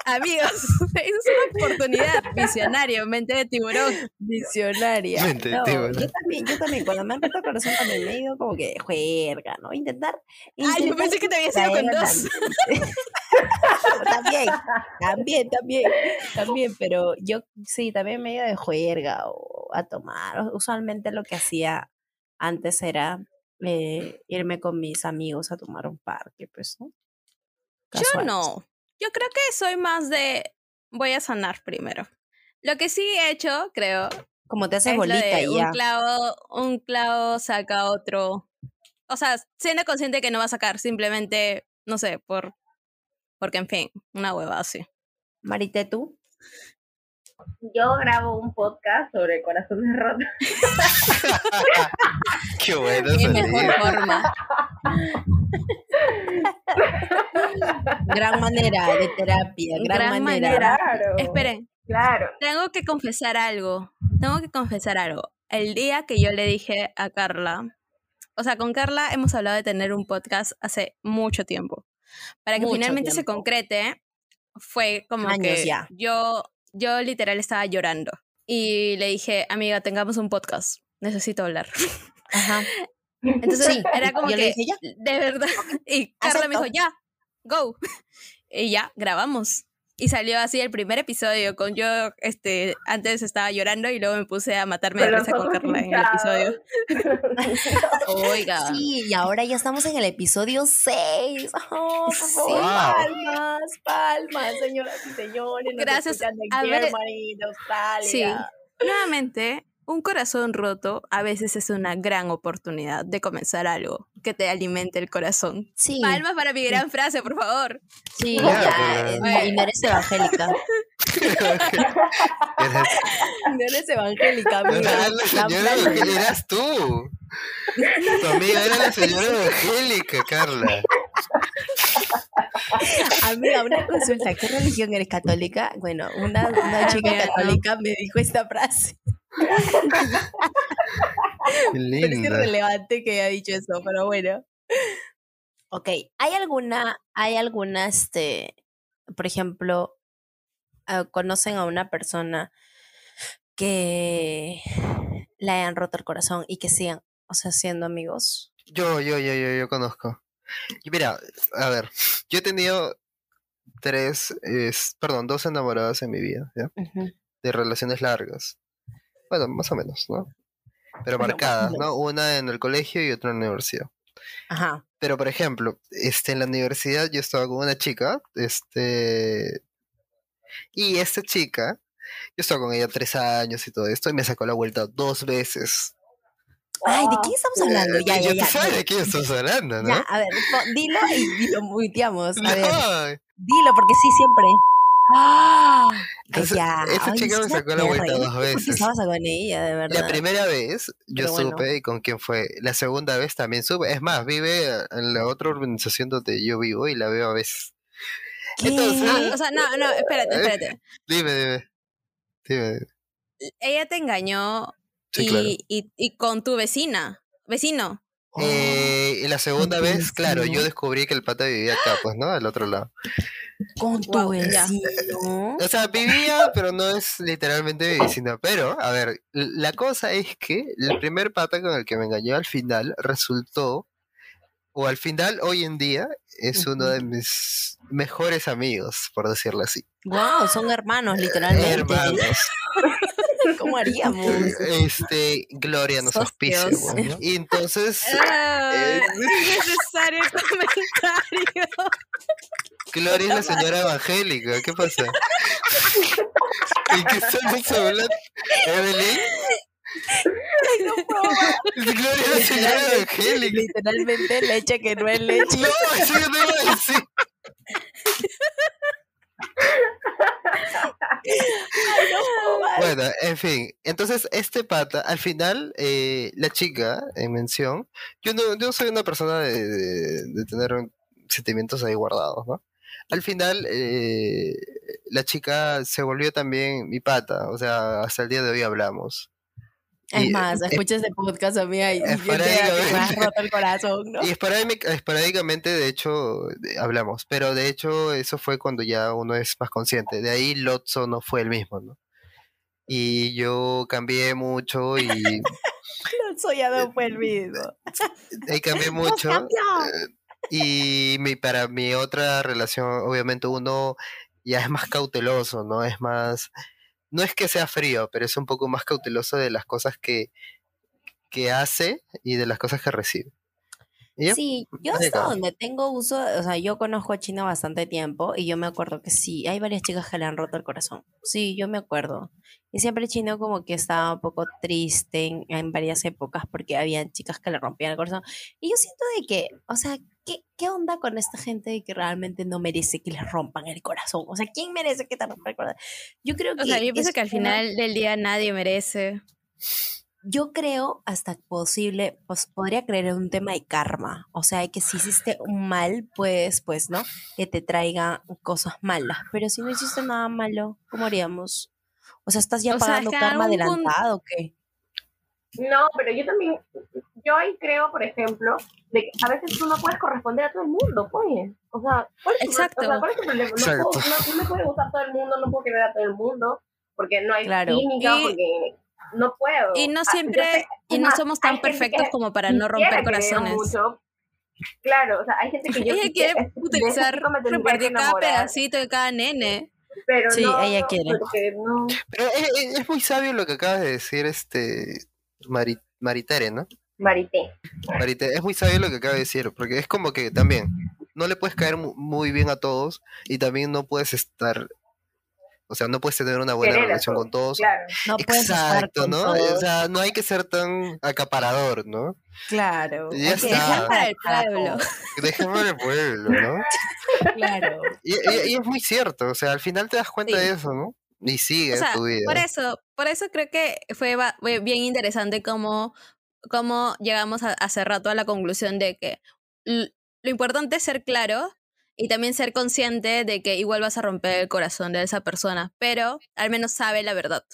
Amigos, es una oportunidad visionario, mente de tiburón. Visionaria. Mente de No, tiburón. yo también, yo también, cuando me han roto el corazón también me he ido como que juerga, ¿no? Intentar. Ay, yo intentar pensé que te había sido con dos. también, también, también, también, pero yo sí, también me he ido de juerga o a tomar. Usualmente lo que hacía antes era eh, irme con mis amigos a tomar un parque, pues, ¿no? Yo no. Yo creo que soy más de voy a sanar primero. Lo que sí he hecho, creo, Como te haces bolita y un ya. clavo, un clavo saca otro. O sea, siendo consciente que no va a sacar, simplemente, no sé, por porque en fin, una hueva así. Marité, ¿tú? Yo grabo un podcast sobre corazones rotos. Qué bueno Qué mejor forma. Gran manera de terapia, gran, Gran manera. manera. Claro. Esperen, Claro. tengo que confesar algo. Tengo que confesar algo. El día que yo le dije a Carla, o sea, con Carla hemos hablado de tener un podcast hace mucho tiempo. Para que Mucho finalmente se concrete, fue como Años que ya. yo, yo literal estaba llorando. Y le dije, amiga, tengamos un podcast. Necesito hablar. Ajá. Entonces Sí, era como yo le que, dije, "Ya". de verdad. Y Carla me dijo, ya, go. Y ya, grabamos. Y salió así el primer episodio con yo, este, antes estaba llorando y luego me puse a matarme de risa con Carla en el episodio. Oiga. Sí, y ahora ya estamos en el episodio 6. Oh, por favor, Wow. palmas, palmas, señoras y señores. nos Gracias. de A ver, de Australia. Sí. Nuevamente, un corazón roto a veces es una gran oportunidad de comenzar algo que te alimente el corazón. Sí, Palmas para mi gran frase, por favor. sí, Ya, eh, y no eres evangélica. Eres- No eres evangélica, no amiga. era la La señora. Evangélica, eras tú. Tu amiga era la señora evangélica, Carla. Amiga, una consulta. ¿Qué religión eres católica? Bueno, una, una chica no. católica me dijo esta frase. Parece linda. relevante que haya dicho eso, pero bueno. Ok, ¿hay alguna, hay alguna, este, por ejemplo, ah, conocen a una persona que le hayan roto el corazón y que sigan, o sea, siendo amigos? Yo, yo, yo, yo, yo conozco. Y mira, a ver, yo he tenido tres, es- perdón, dos enamoradas en mi vida, ¿ya? De relaciones largas. Bueno, más o menos, ¿no? Pero Bueno, marcadas. ¿no? Una en el colegio y otra en la universidad. Ajá. Pero, por ejemplo, este, en la universidad yo estaba con una chica, este... Y esta chica, yo estaba con ella tres años y todo esto, y me sacó la vuelta dos veces. Ay, ¿de quién estamos hablando? Eh, Ya, ya, tú ya. sabes de quién estamos hablando, ¿no? Ya, a ver, dilo y, y lo muteamos. A ver, dilo, porque sí, siempre. ¡Ah! Entonces, ya. Ay, chica me sacó la vuelta dos veces. estabas con ella, de verdad. La primera vez yo bueno. supe y con quién fue. La segunda vez también supe. Es más, vive en la otra organización donde yo vivo y la veo a veces. ¿Qué? entonces- Ah, o sea, no, no, espérate, espérate. Dime, dime. Dime. Ella te engañó Sí, y, claro. y, y con tu vecina, vecino. Eh, y la segunda vez, claro, yo descubrí que el pata vivía acá, pues, ¿no? Al otro lado. Con tu ya. vecino. O sea, vivía, pero no es literalmente mi vecino. Pero, a ver, la cosa es que el primer pata con el que me engañó al final resultó, o al final, hoy en día, es uno de mis mejores amigos, por decirlo así. Wow, son hermanos, literalmente. Hermanos. ¿Cómo haríamos? Este, Gloria nos auspicia. Bueno. Y entonces, Ah, Eh. innecesario el comentario. Gloria es la señora evangélica. ¿Qué pasa? ¿En qué estamos hablando? ¿Evelyn? Gloria es la señora evangélica. Literalmente leche que no es leche. No, eso yo no iba a decir. Bueno, en fin, entonces este pata, al final, eh, la chica en mención, yo no, yo soy una persona de, de- de tener sentimientos ahí guardados, ¿no? Al final, eh, la chica se volvió también mi pata, o sea, hasta el día de hoy hablamos. Es Y- más, escucha ese podcast a mí y y te- has roto el corazón, ¿no? Y esporádic- esporádicamente, de hecho, hablamos, pero de hecho eso fue cuando ya uno es más consciente. De ahí Lotso no fue el mismo, ¿no? Y yo cambié mucho y El soñado fue el mismo. ahí cambié mucho. eh, Y mi, para mi otra relación, obviamente uno ya es más cauteloso, ¿no? Es más, no es que sea frío, pero es un poco más cauteloso de las cosas que, que hace y de las cosas que recibe. Sí, yo hasta donde tengo uso, o sea, yo conozco a China bastante tiempo y yo me acuerdo que sí, hay varias chicas que le han roto el corazón. Sí, yo me acuerdo. Y siempre Chino como que estaba un poco triste en, en varias épocas porque habían chicas que le rompían el corazón. Y yo siento de que, o sea, ¿qué, qué onda con esta gente de que realmente no merece que les rompan el corazón? O sea, ¿quién merece que te rompan el corazón? Yo creo que... O sea, yo pienso que al una- final del día nadie merece. Yo creo hasta posible, pues podría creer en un tema de karma. O sea, que si hiciste un mal, pues, pues, ¿no? Que te traiga cosas malas. Pero si no hiciste nada malo, ¿cómo haríamos? O sea, ¿estás ya O pagando karma adelantado o qué? No, pero yo también, yo ahí creo, por ejemplo, de que a veces tú no puedes corresponder a todo el mundo, pues. O sea, ¿cuál es Exacto. O sea, ¿cuál es tu problema? No, puedo- no, no me puede gustar todo el mundo, no puedo querer a todo el mundo, porque no hay Claro. química, Y- porque no puedo. Y no Ah, siempre, sé- y no somos tan perfectos como para no romper corazones. mucho. Claro, o sea, hay gente que yo Ella quiere utilizar, repartir cada pedacito de cada nene. Pero Sí, no, ella quiere. no. Pero es, muy sabio lo que acabas de decir, este Mari- Maritere, ¿no? Marité. Marite, es muy sabio lo que acaba de decir, porque es como que también no le puedes caer mu- muy bien a todos y también no puedes estar, o sea, no puedes tener una buena Querer relación con todos. Claro. No puedes estar Exacto, con ¿no? todos. O sea, no hay que ser tan acaparador, ¿no? Claro. Ya que está. Para el pueblo. el pueblo, ¿no? Claro. Y, y- y es muy cierto, o sea, al final te das cuenta Sí. de eso, ¿no? Y sigue O sea, tu vida. por eso, por eso creo que fue, bien interesante cómo, cómo llegamos a- hace rato a la conclusión de que lo importante es ser claro y también ser consciente de que igual vas a romper el corazón de esa persona, pero al menos sabe la verdad.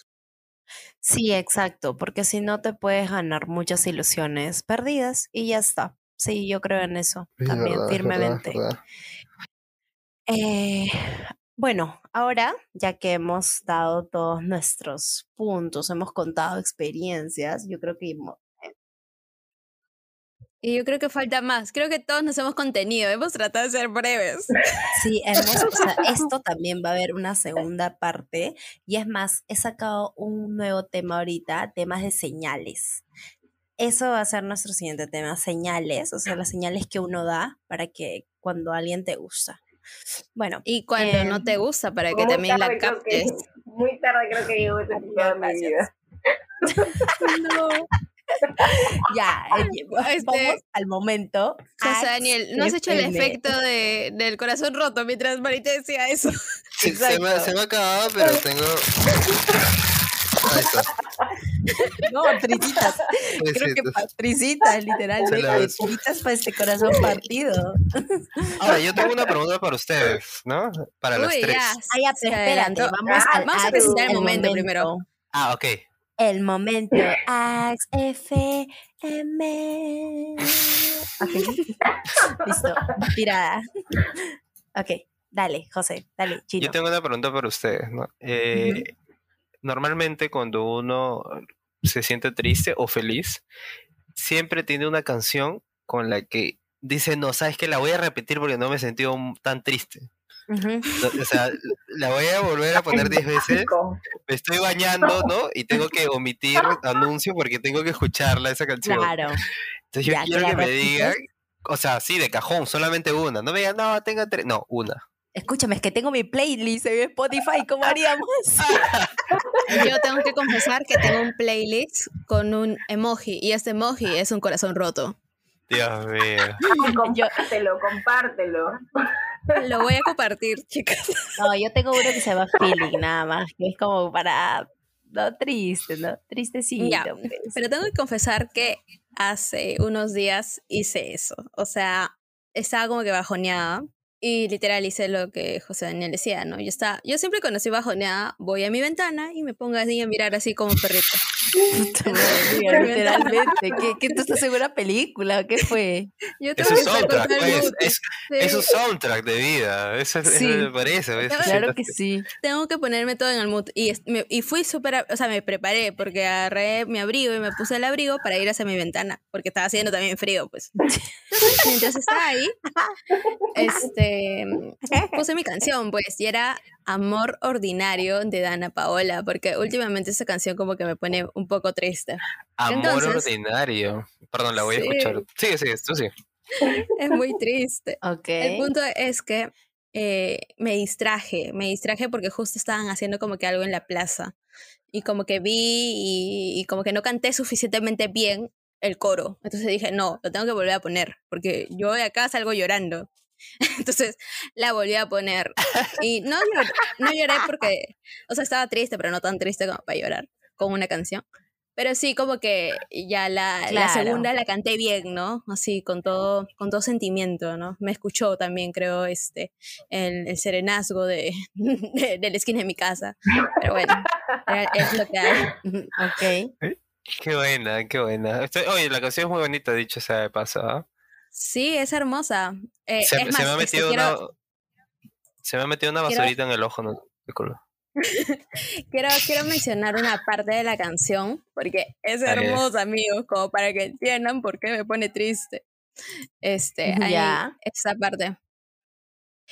Sí, exacto, porque si no te puedes ganar muchas ilusiones perdidas y ya está. Sí, yo creo en eso Es también verdad, es verdad, firmemente. es verdad. Eh, bueno, ahora ya que hemos dado todos nuestros puntos, hemos contado experiencias, yo creo que Y yo creo que falta más. Creo que todos nos hemos contenido. Hemos tratado de ser breves. sí, hemos, o sea, esto también va a haber una segunda parte y es más, he sacado un nuevo tema ahorita, temas de señales. Eso va a ser nuestro siguiente tema, señales, o sea, las señales que uno da para que cuando alguien te gusta. Bueno, Y cuando Em, no te gusta, para que también la que- captes. muy tarde creo que llegó ese de mi vida. ya, Este- vamos al momento. José Daniel, no has hecho el efecto de, del corazón roto mientras Marita decía eso. Sí, se, me, se me ha acabado, pero tengo. Ahí está. No, tricitas. Creo que tricitas, literalmente. Tricitas para este corazón partido. Ahora, yo tengo una pregunta para ustedes, ¿no? Para las Uy, tres. ya. Ah, ya, se pero espérate, vamos, Ah, al vamos a presentar el momento primero. Ah, ok. El momento. Ax FM. Ok. Listo. Tirada. Ok. Dale, José, dale, chino. Yo tengo una pregunta para ustedes, ¿no? Eh, Normalmente cuando uno se siente triste o feliz, siempre tiene una canción con la que dice, no, sabes que la voy a repetir porque no me he sentido tan triste. O sea, la voy a volver a poner 10 veces. Me estoy bañando, ¿no? Y tengo que omitir anuncio porque tengo que escucharla, esa canción. Claro. Entonces yo Ya, quiero ¿que me digan, o sea, sí, de cajón, solamente una. No me digan, no, tenga tres. No, una. Escúchame, es que tengo mi playlist en Spotify, ¿cómo haríamos? Yo tengo que confesar que tengo un playlist con un emoji y este emoji es un corazón roto. Dios mío. Compártelo, compártelo. Lo voy a compartir, chicas. No, yo tengo uno que se llama Feeling, nada más, que es como para... No, triste, ¿no? Tristecito. Ya, pues. Pero tengo que confesar que hace unos días hice eso. O sea, estaba como que bajoneada y literal hice lo que José Daniel decía, ¿no? Yo, estaba, yo siempre cuando estoy bajoneada voy a mi ventana y me pongo así a mirar así como perrito. Puta madre, mía, literalmente. ¿Qué, qué tú estás en una película? ¿Qué fue? Yo Es tengo un soundtrack, pues. mood, Es, sí. es un soundtrack de vida. Eso, es- eso Sí. me parece. ¿ves? Claro Claro que sí. tengo que ponerme todo en el mood. Y, es- me- y fui súper, o sea, me preparé porque agarré mi abrigo y me puse el abrigo para ir hacia mi ventana, porque estaba haciendo también frío, pues. Entonces, mientras estaba ahí, este, puse mi canción, pues, y era Amor Ordinario de Dana Paola, porque últimamente esa canción como que me pone un poco triste. Amor Entonces- ordinario. Perdón, la voy a Sí. escuchar. Sigue, sigue, tú sí. Es muy triste. El punto es que eh, me distraje, me distraje porque justo estaban haciendo como que algo en la plaza y como que vi y, y como que no canté suficientemente bien el coro. Entonces dije, no, lo tengo que volver a poner porque yo de acá salgo llorando. Entonces la volví a poner y no, llor- no lloré porque, o sea, estaba triste, pero no tan triste como para llorar con una canción. Pero sí, como que ya la, la Claro. segunda la canté bien, ¿no? Así, con todo, con todo sentimiento, ¿no? Me escuchó también, creo, este, el, el serenazgo de, de, de la esquina de mi casa. Pero bueno, es lo que hay. Ok. Qué buena, qué buena. Estoy- oye, la canción es muy bonita, dicho sea de paso. ¿ah? Sí, es hermosa. Eh, Se, es se más, me ha metido quiero, una. Se me ha metido una quiero- basurita en el ojo, no quiero, quiero mencionar una parte de la canción, porque es hermosa, amigos, como para que entiendan por qué me pone triste. Este, esa parte.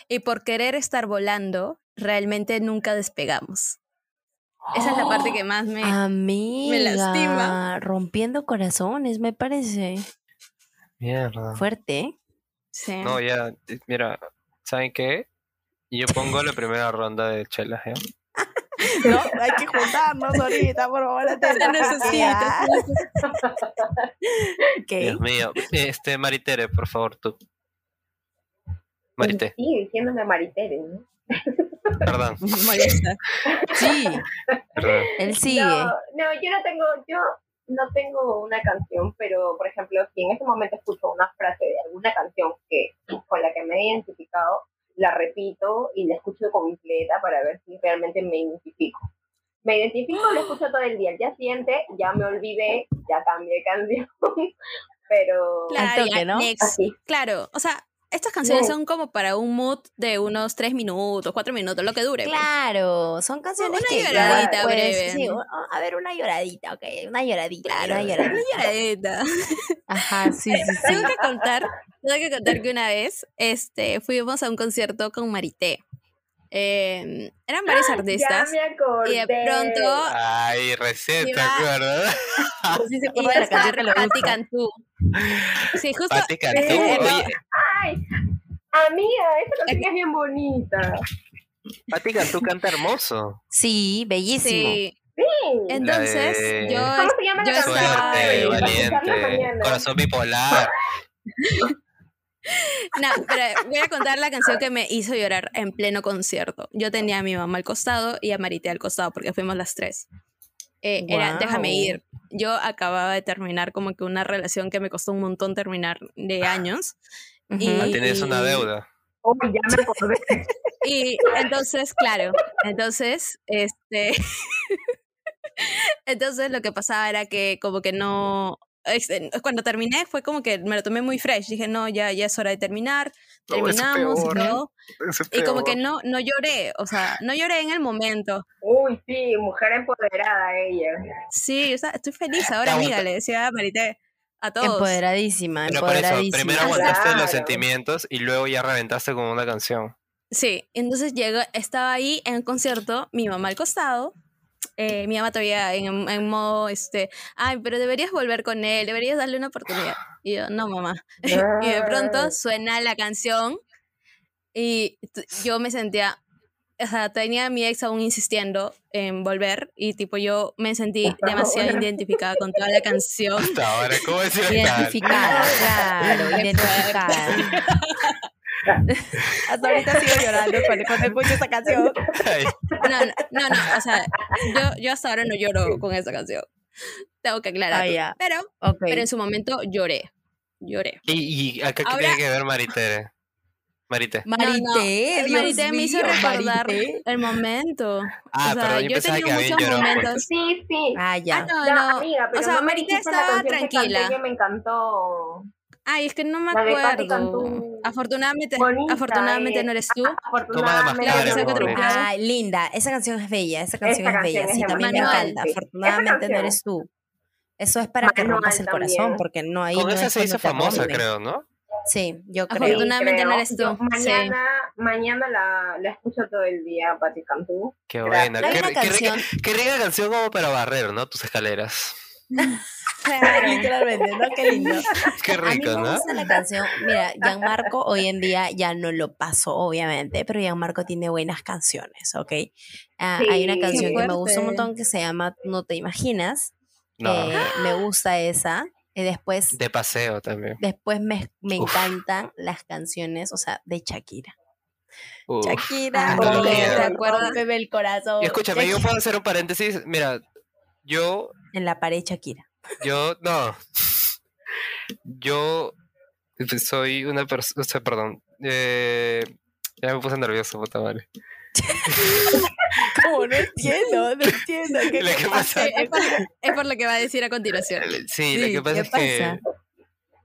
Y por querer estar volando, realmente nunca despegamos. Esa es la parte que más me... Amiga, lastima. rompiendo corazones, me parece Mierda. fuerte. ¿eh? sí. No, ya, eh, mira, ¿saben qué? Yo pongo la primera ronda de chelas, ¿ya? No, hay que juntarnos ahorita, por favor. Se necesita. Dios Ok. mío. Este, Maritere, por favor, tú. Marité, Sí, diciéndome Maritere, ¿no? perdón, Molesta. Sí, perdón. él sigue. No, no, yo no tengo, yo no tengo una canción, pero por ejemplo, si en este momento escucho una frase de alguna canción que con la que me he identificado, la repito y la escucho completa para ver si realmente me identifico. Me identifico, la escucho todo el día. El día siguiente ya me olvidé, ya cambié de canción, pero Claro, toque, ya, ¿no? next. así. Claro, o sea, estas canciones No. son como para un mood de unos tres minutos, cuatro minutos, lo que dure. pues. Claro, son canciones Una que ya, lloradita pues, breve. sí, a ver, una lloradita, ok, una lloradita, Claro, una una lloradita. lloradita. Ajá, sí, sí, sí. Tengo que contar, tengo que contar que una vez este, fuimos a un concierto con Marité. Eh, eran varios ya artistas me acordé. y de pronto Ay, recién, ¿te Iba- acuerdas? Sí se la canción estar que Patti. Cantú. Sí, justo Cantú. eh, no, Ay, amiga, esa canción es bien bonita. Pati Cantú canta hermoso. Sí, bellísimo. sí. Sí. Entonces, de- yo, ¿Cómo se llama yo la? Suerte, valiente, corazón bipolar. No, pero voy a contar la canción que me hizo llorar en pleno concierto. Yo tenía a mi mamá al costado y a Marité al costado porque fuimos las tres. Eh, Era Déjame ir. Yo acababa de terminar como que una relación que me costó un montón terminar de años. Y- Ah, Tienes una deuda. Oh, ya me acordé. Y entonces, claro, entonces, este, entonces lo que pasaba era que como que no, este, cuando terminé fue como que me lo tomé muy fresh. Dije, no, ya, ya es hora de terminar. No, Terminamos y todo. Y como que no, no lloré, o sea, no lloré en el momento. Uy, sí, mujer empoderada ella. Sí, o sea, estoy feliz ahora, amiga, le decía a Marité, a todos. Empoderadísima, Pero por eso, primero aguantaste Claro. los sentimientos y luego ya reventaste con una canción. Sí, entonces llegó, estaba ahí en el concierto, mi mamá al costado, eh, mi mamá todavía en, en modo, este, ay, pero deberías volver con él, deberías darle una oportunidad. Y yo, no, mamá. y de pronto suena la canción y yo me sentía, o sea, tenía a mi ex aún insistiendo en volver y tipo yo me sentí demasiado identificada con toda la canción. Hasta ahora, ¿cómo decir hasta- Identificada, claro, identificada. Hasta ahorita sigo llorando cuando, cuando escucho esa canción. No, no, no, no, o sea, yo, yo hasta ahora no lloro con esa canción. Tengo que aclarar. Ah, ya. Pero, Ok. pero en su momento lloré. Lloré. ¿Y, y acá qué Ahora- tiene que ver Maritere? Marité. Marité, no, Dios Marité me hizo recordar Marité. el momento. Ah, o sea, perdón, yo yo he pensaba tenido que habían muchos momentos. Sí, sí. Ah, ya. Ah, no, No, no. amiga, pero o sea, Marité estaba tranquila. que me encantó. Ay, es que no me acuerdo. Afortunadamente, Bonita, afortunadamente eh. no eres tú. Afortunadamente. Ah, linda, esa canción es bella, esa canción es bella, canción sí, también me encanta. sí. Afortunadamente no eres tú. Eso es para que rompas el corazón, porque no hay. Con no esa es se hizo famosa, creo, ¿no? Sí, yo creo. Afortunadamente no eres tú. Yo Sí. mañana, mañana la, la escucho todo el día, Pati Cantú. Qué Gracias. buena. Hay Qué, una qué rica, canción, qué rica canción como para barrer, ¿no? Tus escaleras. literalmente, ¿no? Qué lindo. Qué A mí rico, me ¿no? gusta la canción. Mira, Gianmarco hoy en día ya no lo pasó, obviamente, pero Gianmarco tiene buenas canciones, ¿ok? Ah, hay una Sí. canción que me gusta un montón que se llama No te imaginas. No. Eh, me gusta esa. Y después, De paseo también. después me, me Uf. encantan las canciones, o sea, de Shakira. Uf. Shakira. ¿te acuerdas? el corazón. Y escúchame, yo Shakira. puedo hacer un paréntesis. Mira, yo, En la pared Shakira. yo, no. Yo soy una persona, o sea, perdón. Eh, ya me puse nervioso, puta madre. ¿Cómo? No entiendo, no entiendo. ¿Qué Lo te que pasa? pasa- Es por, es por lo que va a decir a continuación. Sí, lo que pasa ¿qué es que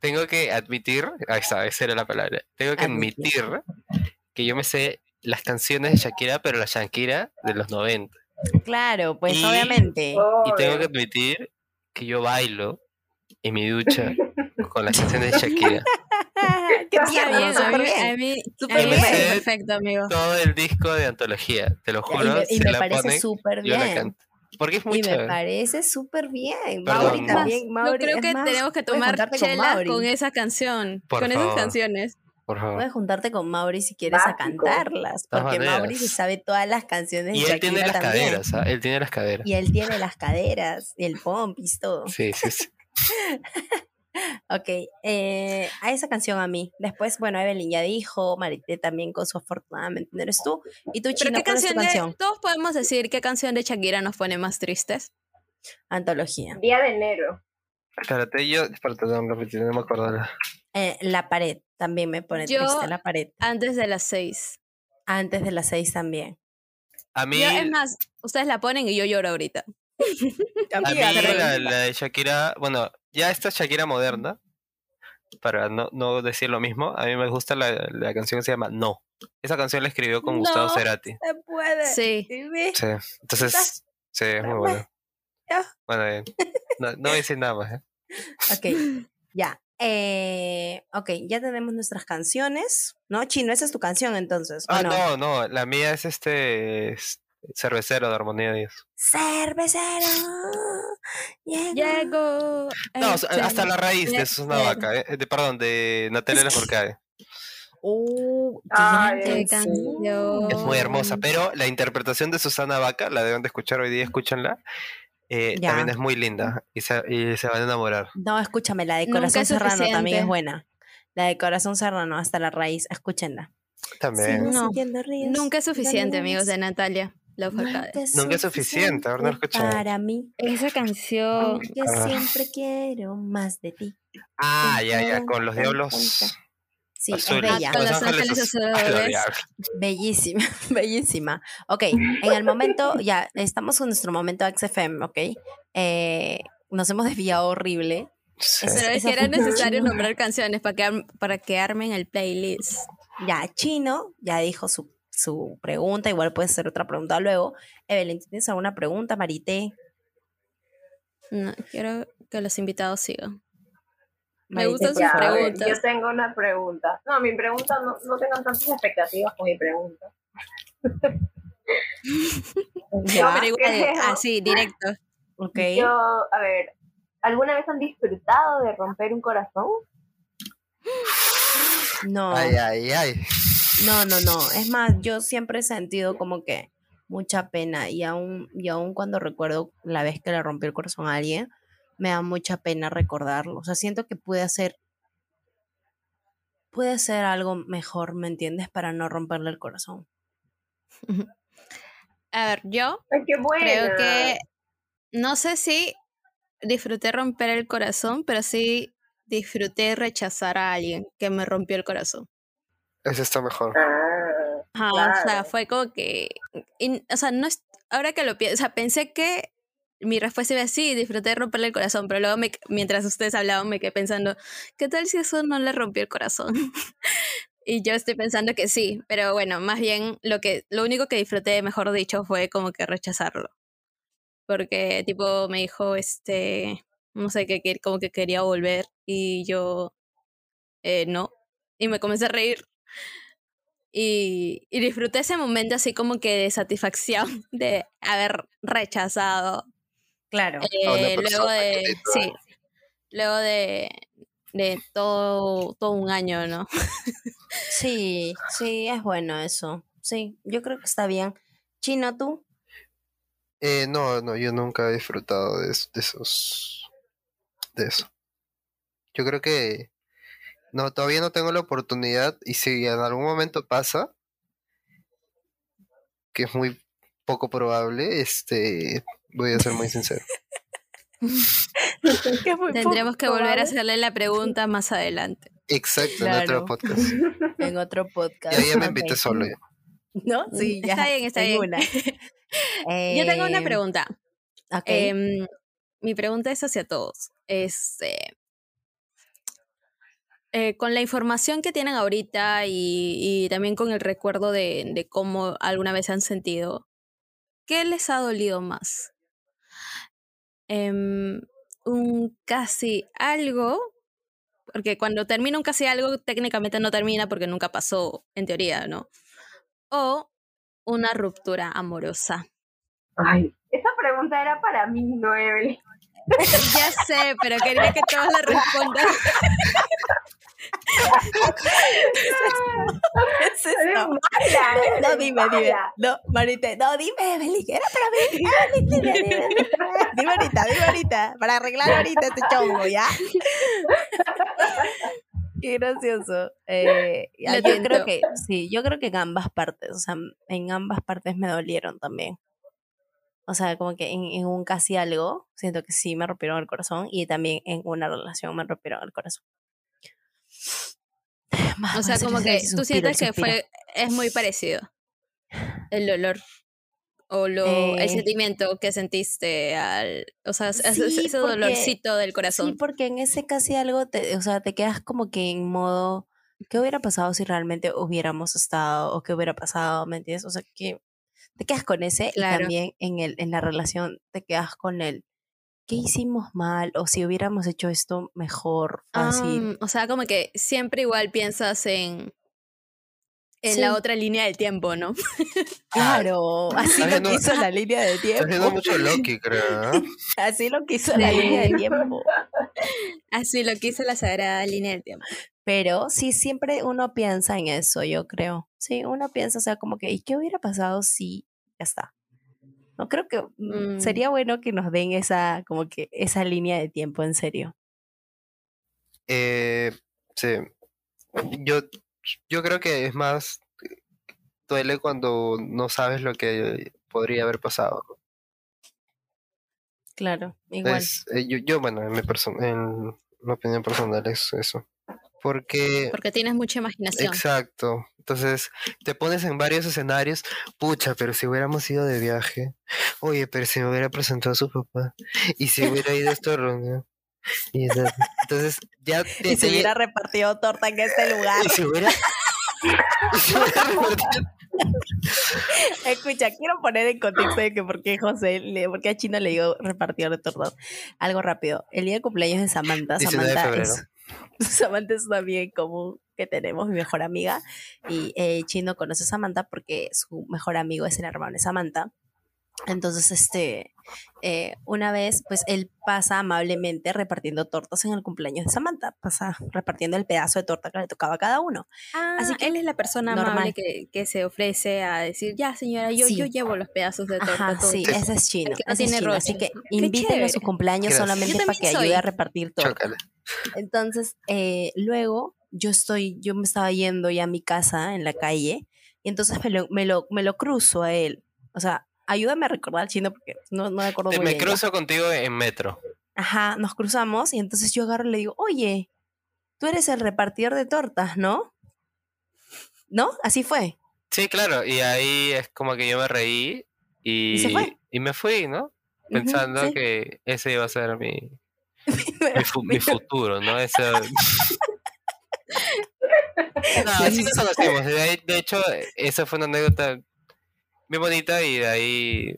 tengo que admitir, ahí está, esa era la palabra. Tengo que Admitir. admitir que yo me sé las canciones de Shakira, pero la Shakira de los 90. Claro, pues Y- obviamente. Y tengo que admitir que yo bailo en mi ducha con las canciones de Shakira. Qué tierno, bien, a súper mí, bien. a mí, a mí me bien. parece perfecto, amigo. Todo el disco de antología, te lo Y juro. me, y si me la parece súper yo la bien. canto. Porque es Y muy me chévere. parece súper bien. Perdón. Mauri también. Yo Mauri, creo es que más, tenemos que tomar con chelas Mauri. con esa canción, Por con favor. esas canciones. Por favor. Puedes juntarte con Mauri si quieres a cantarlas. Porque Mauri se sabe todas las canciones de Y él tiene las también. caderas, ¿ah? Él tiene las caderas. Y él tiene las caderas, y el pompis, todo. Sí, sí, sí. Ok, eh, a esa canción a mí. Después, bueno, Evelyn ya dijo, Marité también con su afortunadamente no eres tú. Y tú, Pero Chino, qué ¿cuál es tu canción de, canción? todos podemos decir qué canción de Shakira nos pone más tristes. Antología. Día de enero. Espérate, yo. Espérate, no, me acuerdo. la- Eh, la pared también me pone Yo- triste, la pared. Antes de las seis. Antes de las seis también. A mí, Yo, es más, ustedes la ponen y yo lloro ahorita. a mí pero- la, la de Shakira, bueno, ya esta Shakira moderna, para no, no decir lo mismo, a mí me gusta la, la canción que se llama No. Esa canción la escribió con Gustavo No. Cerati. Se puede. Sí. Sí, entonces, sí, es muy bueno. Bueno, bien. No, no voy a decir nada más. ¿eh? Ok, ya. Eh, ok, ya tenemos nuestras canciones. ¿No, Chino? Esa es tu canción entonces. ¿o Ah, no? no, no, la mía es este es cervecero de Armonía de Dios. Cervecero. Llegó. Llego. No, hasta la raíz de Cervecero. Susana Vaca, eh, de, perdón, de Natalia Lafourcade. Uh, Ay. Es muy hermosa, pero la interpretación de Susana Vaca, la deben de escuchar hoy día, escúchenla, eh, también es muy linda y se, y se van a enamorar. No, escúchame, la de Corazón es Serrano también es buena. La de Corazón Serrano hasta la raíz, escúchenla. También. No, Nunca es suficiente, amigos, de lágrimas. Natalia Lafourcade. Nunca es suficiente, ahora no lo escuché. Para mí, Esa canción. aunque Ah. siempre quiero más de ti. Ah, ya, ya, con los diablos Sí, es azules. bella. Con Los los ángeles ángeles azules. Ah. Bellísima, bellísima. Ok, en el momento, ya estamos en nuestro momento XFM, ok. Eh, nos hemos desviado horrible. Sí. Pero es que era necesario nombrar canciones para que, para que armen el playlist. Ya, Chino ya dijo su, su pregunta, igual puede ser otra pregunta luego. Evelyn, ¿tienes alguna pregunta, Marité? No, quiero que los invitados sigan. Me gustan sus preguntas. yo tengo una pregunta. No, mi pregunta no, no tengan tantas expectativas con mi pregunta. Igual, creo- así, directo. ok. Yo, a ver, ¿alguna vez han disfrutado de romper un corazón? No, Ay, ay, ay. No, no, no. Es más, yo siempre he sentido como que mucha pena y aún, y aún cuando recuerdo la vez que le rompí el corazón a alguien, me da mucha pena recordarlo. O sea, siento que pude hacer, pude hacer algo mejor, ¿me entiendes? Para no romperle el corazón. A ver, yo Ay, qué buena. creo que no sé si disfruté romper el corazón, pero sí disfruté rechazar a alguien que me rompió el corazón. Ese está mejor. Ah, Ajá, O sea, fue como que. y- o sea, no es, ahora que lo pienso, o sea, pensé que mi respuesta iba así, disfruté de romperle el corazón, pero luego me- mientras ustedes hablaban me quedé pensando, ¿qué tal si eso no le rompió el corazón? y yo estoy pensando que sí, pero bueno, más bien lo que lo único que disfruté, mejor dicho, fue como que rechazarlo. Porque tipo me dijo, este, no sé, que, que como que quería volver y yo, eh, no. Y me comencé a reír. Y, y disfruté ese momento así como que de satisfacción de haber rechazado. Claro. Eh, luego de, sí, luego de, de todo, todo un año, ¿no? Sí, sí, es bueno eso. Sí, yo creo que está bien. Chino, ¿tú? Eh, no, no, yo nunca he disfrutado de esos. de eso. Yo creo que. No, todavía no tengo la oportunidad. Y si en algún momento pasa, que es muy poco probable, este. Voy a ser muy sincero. Tendremos que volver a hacerle la pregunta más adelante. Exacto, en otro podcast. En otro podcast. Ya, ya me invité solo. ya. ¿No? Sí, ya. Está bien, está en bien. una. Yo tengo una Eh, pregunta. Em, mi pregunta es hacia todos. Este, eh, con la información que tienen ahorita y, también con el recuerdo de, cómo alguna vez han sentido, ¿qué les ha dolido más? Em, un casi algo, porque cuando termina un casi algo, técnicamente no termina porque nunca pasó, en teoría, ¿no? O una ruptura amorosa. Ay, esa pregunta era para mí, no. Ya sé, pero quería que todos la respondan. ¿Qué es eres No, dime, dime. No, Marita, no, dime, que era para mí. Evelyn, dime, ahorita, dime ahorita, para arreglar ahorita este chongo, ¿ya? Qué gracioso. Eh, yo creo que, sí, yo creo que en ambas partes, o sea, en ambas partes me dolieron también. O sea, como que en, en un casi algo, siento que sí me rompieron el corazón y también en una relación me rompieron el corazón. O sea, como que tú sientes que fue, es muy parecido. El dolor. O lo, Eh. el sentimiento que sentiste al. O sea, ese, Sí, ese porque- dolorcito del Sí, corazón. porque en ese casi algo, te, o sea, te quedas como que en modo, ¿qué hubiera pasado si realmente hubiéramos estado o qué hubiera pasado, ¿me entiendes? O sea, que te quedas con ese Claro. y también en, el, en la relación te quedas con el, ¿qué hicimos mal? O si hubiéramos hecho esto mejor, fácil. Ah, o sea, como que siempre igual piensas en. En Sí. la otra línea del tiempo, ¿no? claro, así Está lo viendo- quiso la línea del tiempo. mucho Loki, creo. ¿eh? Así lo quiso la línea del tiempo. Así lo quiso la sagrada línea del tiempo. Pero sí, siempre uno piensa en eso, yo creo. Sí, uno piensa, o sea, como que, ¿y qué hubiera pasado si ya está? No creo que mm, Mm. sería bueno que nos den esa, como que esa línea de tiempo, en serio. Eh, sí. Yo, yo creo que es más. Duele cuando no sabes lo que podría haber pasado. Claro, igual. Es, eh, yo, yo, bueno, en mi, en mi opinión personal es eso. Porque, Porque tienes mucha imaginación. exacto. Entonces, te pones en varios escenarios. Pucha, pero si hubiéramos ido de viaje. Oye, pero si me hubiera presentado a su papá. Y si hubiera ido a esta reunión. Y entonces, ya te, Y se te- hubiera repartido torta en este lugar. y se hubiera- y se hubiera repartido- Escucha, quiero poner en contexto de que por qué José, le, por qué a Chino le digo repartidor de tortas. Algo rápido. El día de cumpleaños de Samantha, 19 de Samantha es, Samantha es una amiga en común que tenemos, mi mejor amiga. Y eh, Chino conoce a Samantha porque su mejor amigo es el hermano de Samantha. Entonces, este, eh, una vez, pues él pasa amablemente repartiendo tortas en el cumpleaños de Samantha. Pasa repartiendo el pedazo de torta que le tocaba a cada uno. Así Así que él es la persona normal. amable que, que se ofrece a decir, ya señora, yo, Sí. yo llevo los pedazos de torta. Ajá, todos". sí, ese es chino. El que no ese es tiene chino, roche. Así que invítenlo a su cumpleaños Gracias. solamente para que ayude soy. a repartir torta. Chócala. Entonces, eh, luego yo estoy, yo me estaba yendo ya a mi casa en la calle y entonces me lo, me lo, me lo cruzo a él. O sea, ayúdame a recordar chino porque no, no me acuerdo Te- muy me bien. ya. cruzo contigo en metro. Ajá, nos cruzamos y entonces yo agarro y le digo, oye, tú eres el repartidor de tortas, ¿no? ¿No? Así fue. Sí, claro, y ahí es como que yo me reí y, ¿Y se fue? y me fui, ¿no? Pensando sí. que ese iba a ser mi, mi, fu- mi futuro, ¿no? Eso... No, así nos conocimos. De hecho, esa fue una anécdota bien bonita y de ahí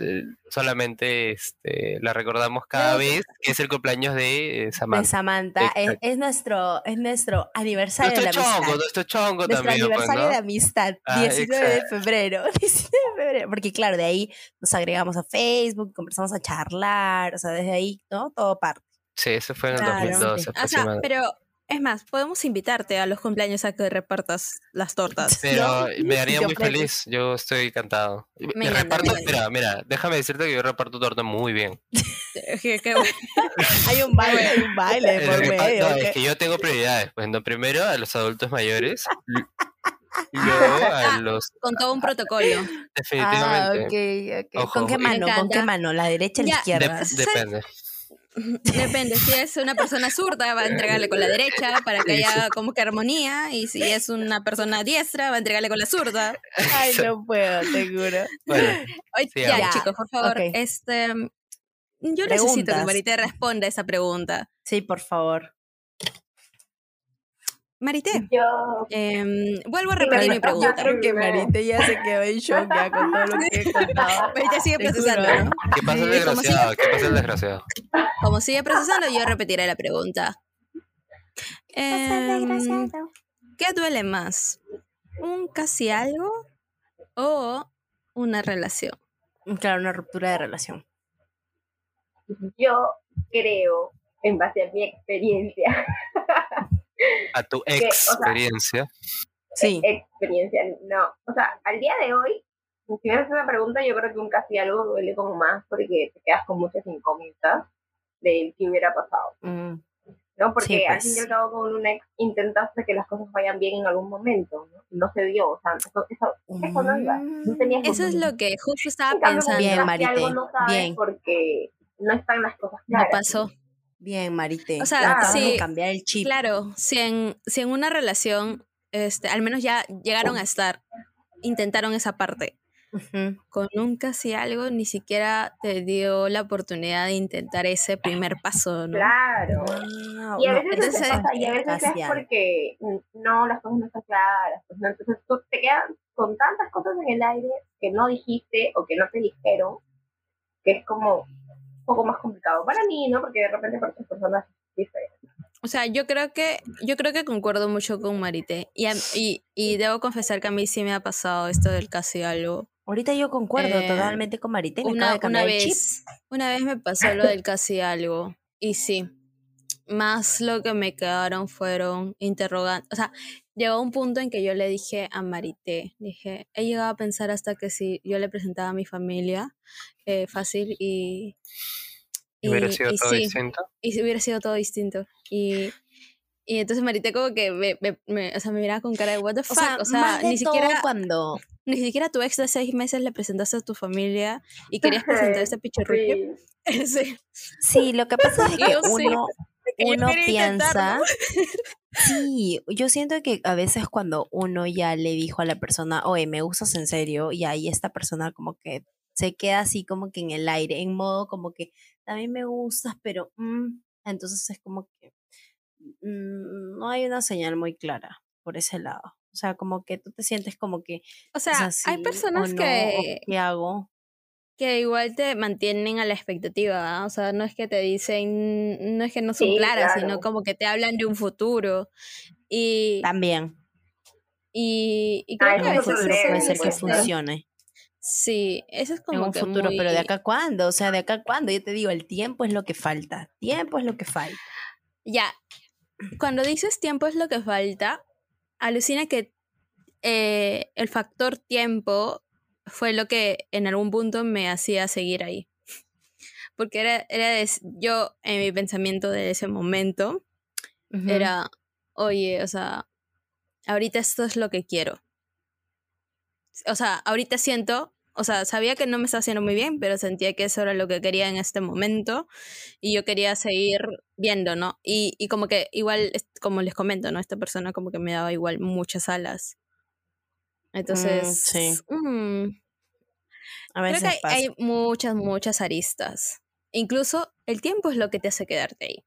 eh, solamente este, la recordamos cada Ay. vez que es el cumpleaños de eh, de Samantha. Samantha. Es, es nuestro, es nuestro aniversario Nuestro de la amistad. chongo, nuestro chongo Nuestro también, pues, aniversario ¿no? de amistad, Ah, 19 de exacto. febrero. 19 de febrero. Porque claro, de ahí nos agregamos a Facebook, comenzamos a charlar, o sea, desde ahí, ¿no? Todo parte. Sí, eso fue en el Claro. 2012 O sea, pero es más, podemos invitarte a los cumpleaños a que repartas las tortas. Pero me haría muy feliz, yo estoy encantado. Me Me encanta, reparto, me mira, mira, déjame decirte que yo reparto torta muy bien. Qué- qué bueno. Hay un baile, hay un baile por medio. es que yo tengo prioridades. Pues no, primero a los adultos mayores, luego a los Con todo un protocolo. Ah, definitivamente. Ojo, ¿Con qué mano? ¿Con qué mano? ¿La derecha o la izquierda? Dep- ¿sabes? depende. Depende, si es una persona zurda va a entregarle con la derecha para que haya como que armonía y si es una persona diestra va a entregarle con la zurda. Ay, no puedo, te juro. Bueno, Oye, ya, chicos, por favor, este yo necesito que. Marité responda esa pregunta. Sí, por favor. Marité, Yo, em, vuelvo a repetir mi pregunta. Creo que Marite ya se quedó en shock ya con todo lo que he contado. Marité sigue procesando, ¿no? ¿qué pasa el desgraciado? ¿Qué pasa el desgraciado? Como sigue procesando, yo repetiré la pregunta. Em, ¿Qué duele más? ¿Un casi algo o una relación? Claro, una ruptura de relación. yo creo, en base a mi experiencia, A tu o sea, experiencia. Sí. experiencia, no. O sea, al día de hoy, si me haces una pregunta, yo creo que un casi algo duele como más porque te quedas con muchas incógnitas de qué hubiera pasado, Mm, ¿no? Porque Sí, al pues. fin y al cabo con un ex intentaste que las cosas vayan bien en algún momento, ¿no? No se dio, o sea, eso, eso, eso no iba. No tenías Eso es lo que justo estaba cambio, pensando. Bien, algo no sabes bien. porque no están las cosas No claras. pasó. Bien, Marite. O sea, Acabas sí, cambiar el chip. Claro, si en, si en una relación, este, al menos ya llegaron a estar, intentaron esa parte. Ujú. Con un casi algo, ni siquiera te dio la oportunidad de intentar ese primer paso, ¿no? Claro. Y a no, veces, entonces, es, sea, y a veces es porque no, las cosas no están claras. Pues, ¿no? Entonces tú te quedas con tantas cosas en el aire que no dijiste o que no te dijeron, que es como poco más complicado para mí, ¿no? Porque de repente para otras personas es diferente. O sea, yo creo que, yo creo que concuerdo mucho con Marité. Y, a- y, y debo confesar que a mí sí me ha pasado esto del casi algo. Ahorita yo concuerdo Eh, totalmente con Marite. Me Una, de una vez, una vez me pasó lo del casi algo. Y sí, más lo que me quedaron fueron interrogantes. O sea, llegó un punto en que yo le dije a Marité, dije, he llegado a pensar hasta que si yo le presentaba a mi familia, eh, fácil y... Y hubiera sido y todo sí, distinto. y hubiera sido todo distinto. Y, y entonces Marité como que me, me- me- o sea, me miraba con cara de what the O fuck. sea, O sea, más de ni siquiera cuando ni siquiera tu ex de seis meses le presentaste a tu familia y querías presentar este pichurruque. Sí. Sí. Lo que pasa es que yo sí, uno, piensa. Sí, yo siento que a veces cuando uno ya le dijo a la persona, oye, me gustas en serio, y ahí esta persona como que se queda así como que en el aire, en modo como que también me gustas, pero mm, Entonces es como que mm, no hay una señal muy clara por ese lado. O sea, como que tú te sientes como que... O sea, hay personas que... ¿Qué hago? Que igual te mantienen a la expectativa, ¿ah? o sea, no es que te dicen, no es que no son claras, sino como que te hablan de un futuro. Y también. Y, y creo que a veces puede ser que funcione. Sí, eso es como en un futuro, pero de acá cuándo, o sea, de acá cuándo, yo te digo, el tiempo es lo que falta, tiempo es lo que falta. Ya, cuando dices tiempo es lo que falta, alucina que eh, el factor tiempo fue lo que en algún punto me hacía seguir ahí. Porque era, era yo en mi pensamiento de ese momento, era, oye, o sea, ahorita esto es lo que quiero. O sea, ahorita siento, o sea, sabía que no me estaba haciendo muy bien, pero sentía que eso era lo que quería en este momento y yo quería seguir viendo, ¿no? Y, y como que igual, como les comento, ¿no? Esta persona como que me daba igual muchas alas. Mm, Entonces, sí. Mm, a veces creo que hay, muchas, muchas aristas. Incluso el tiempo es lo que te hace quedarte ahí.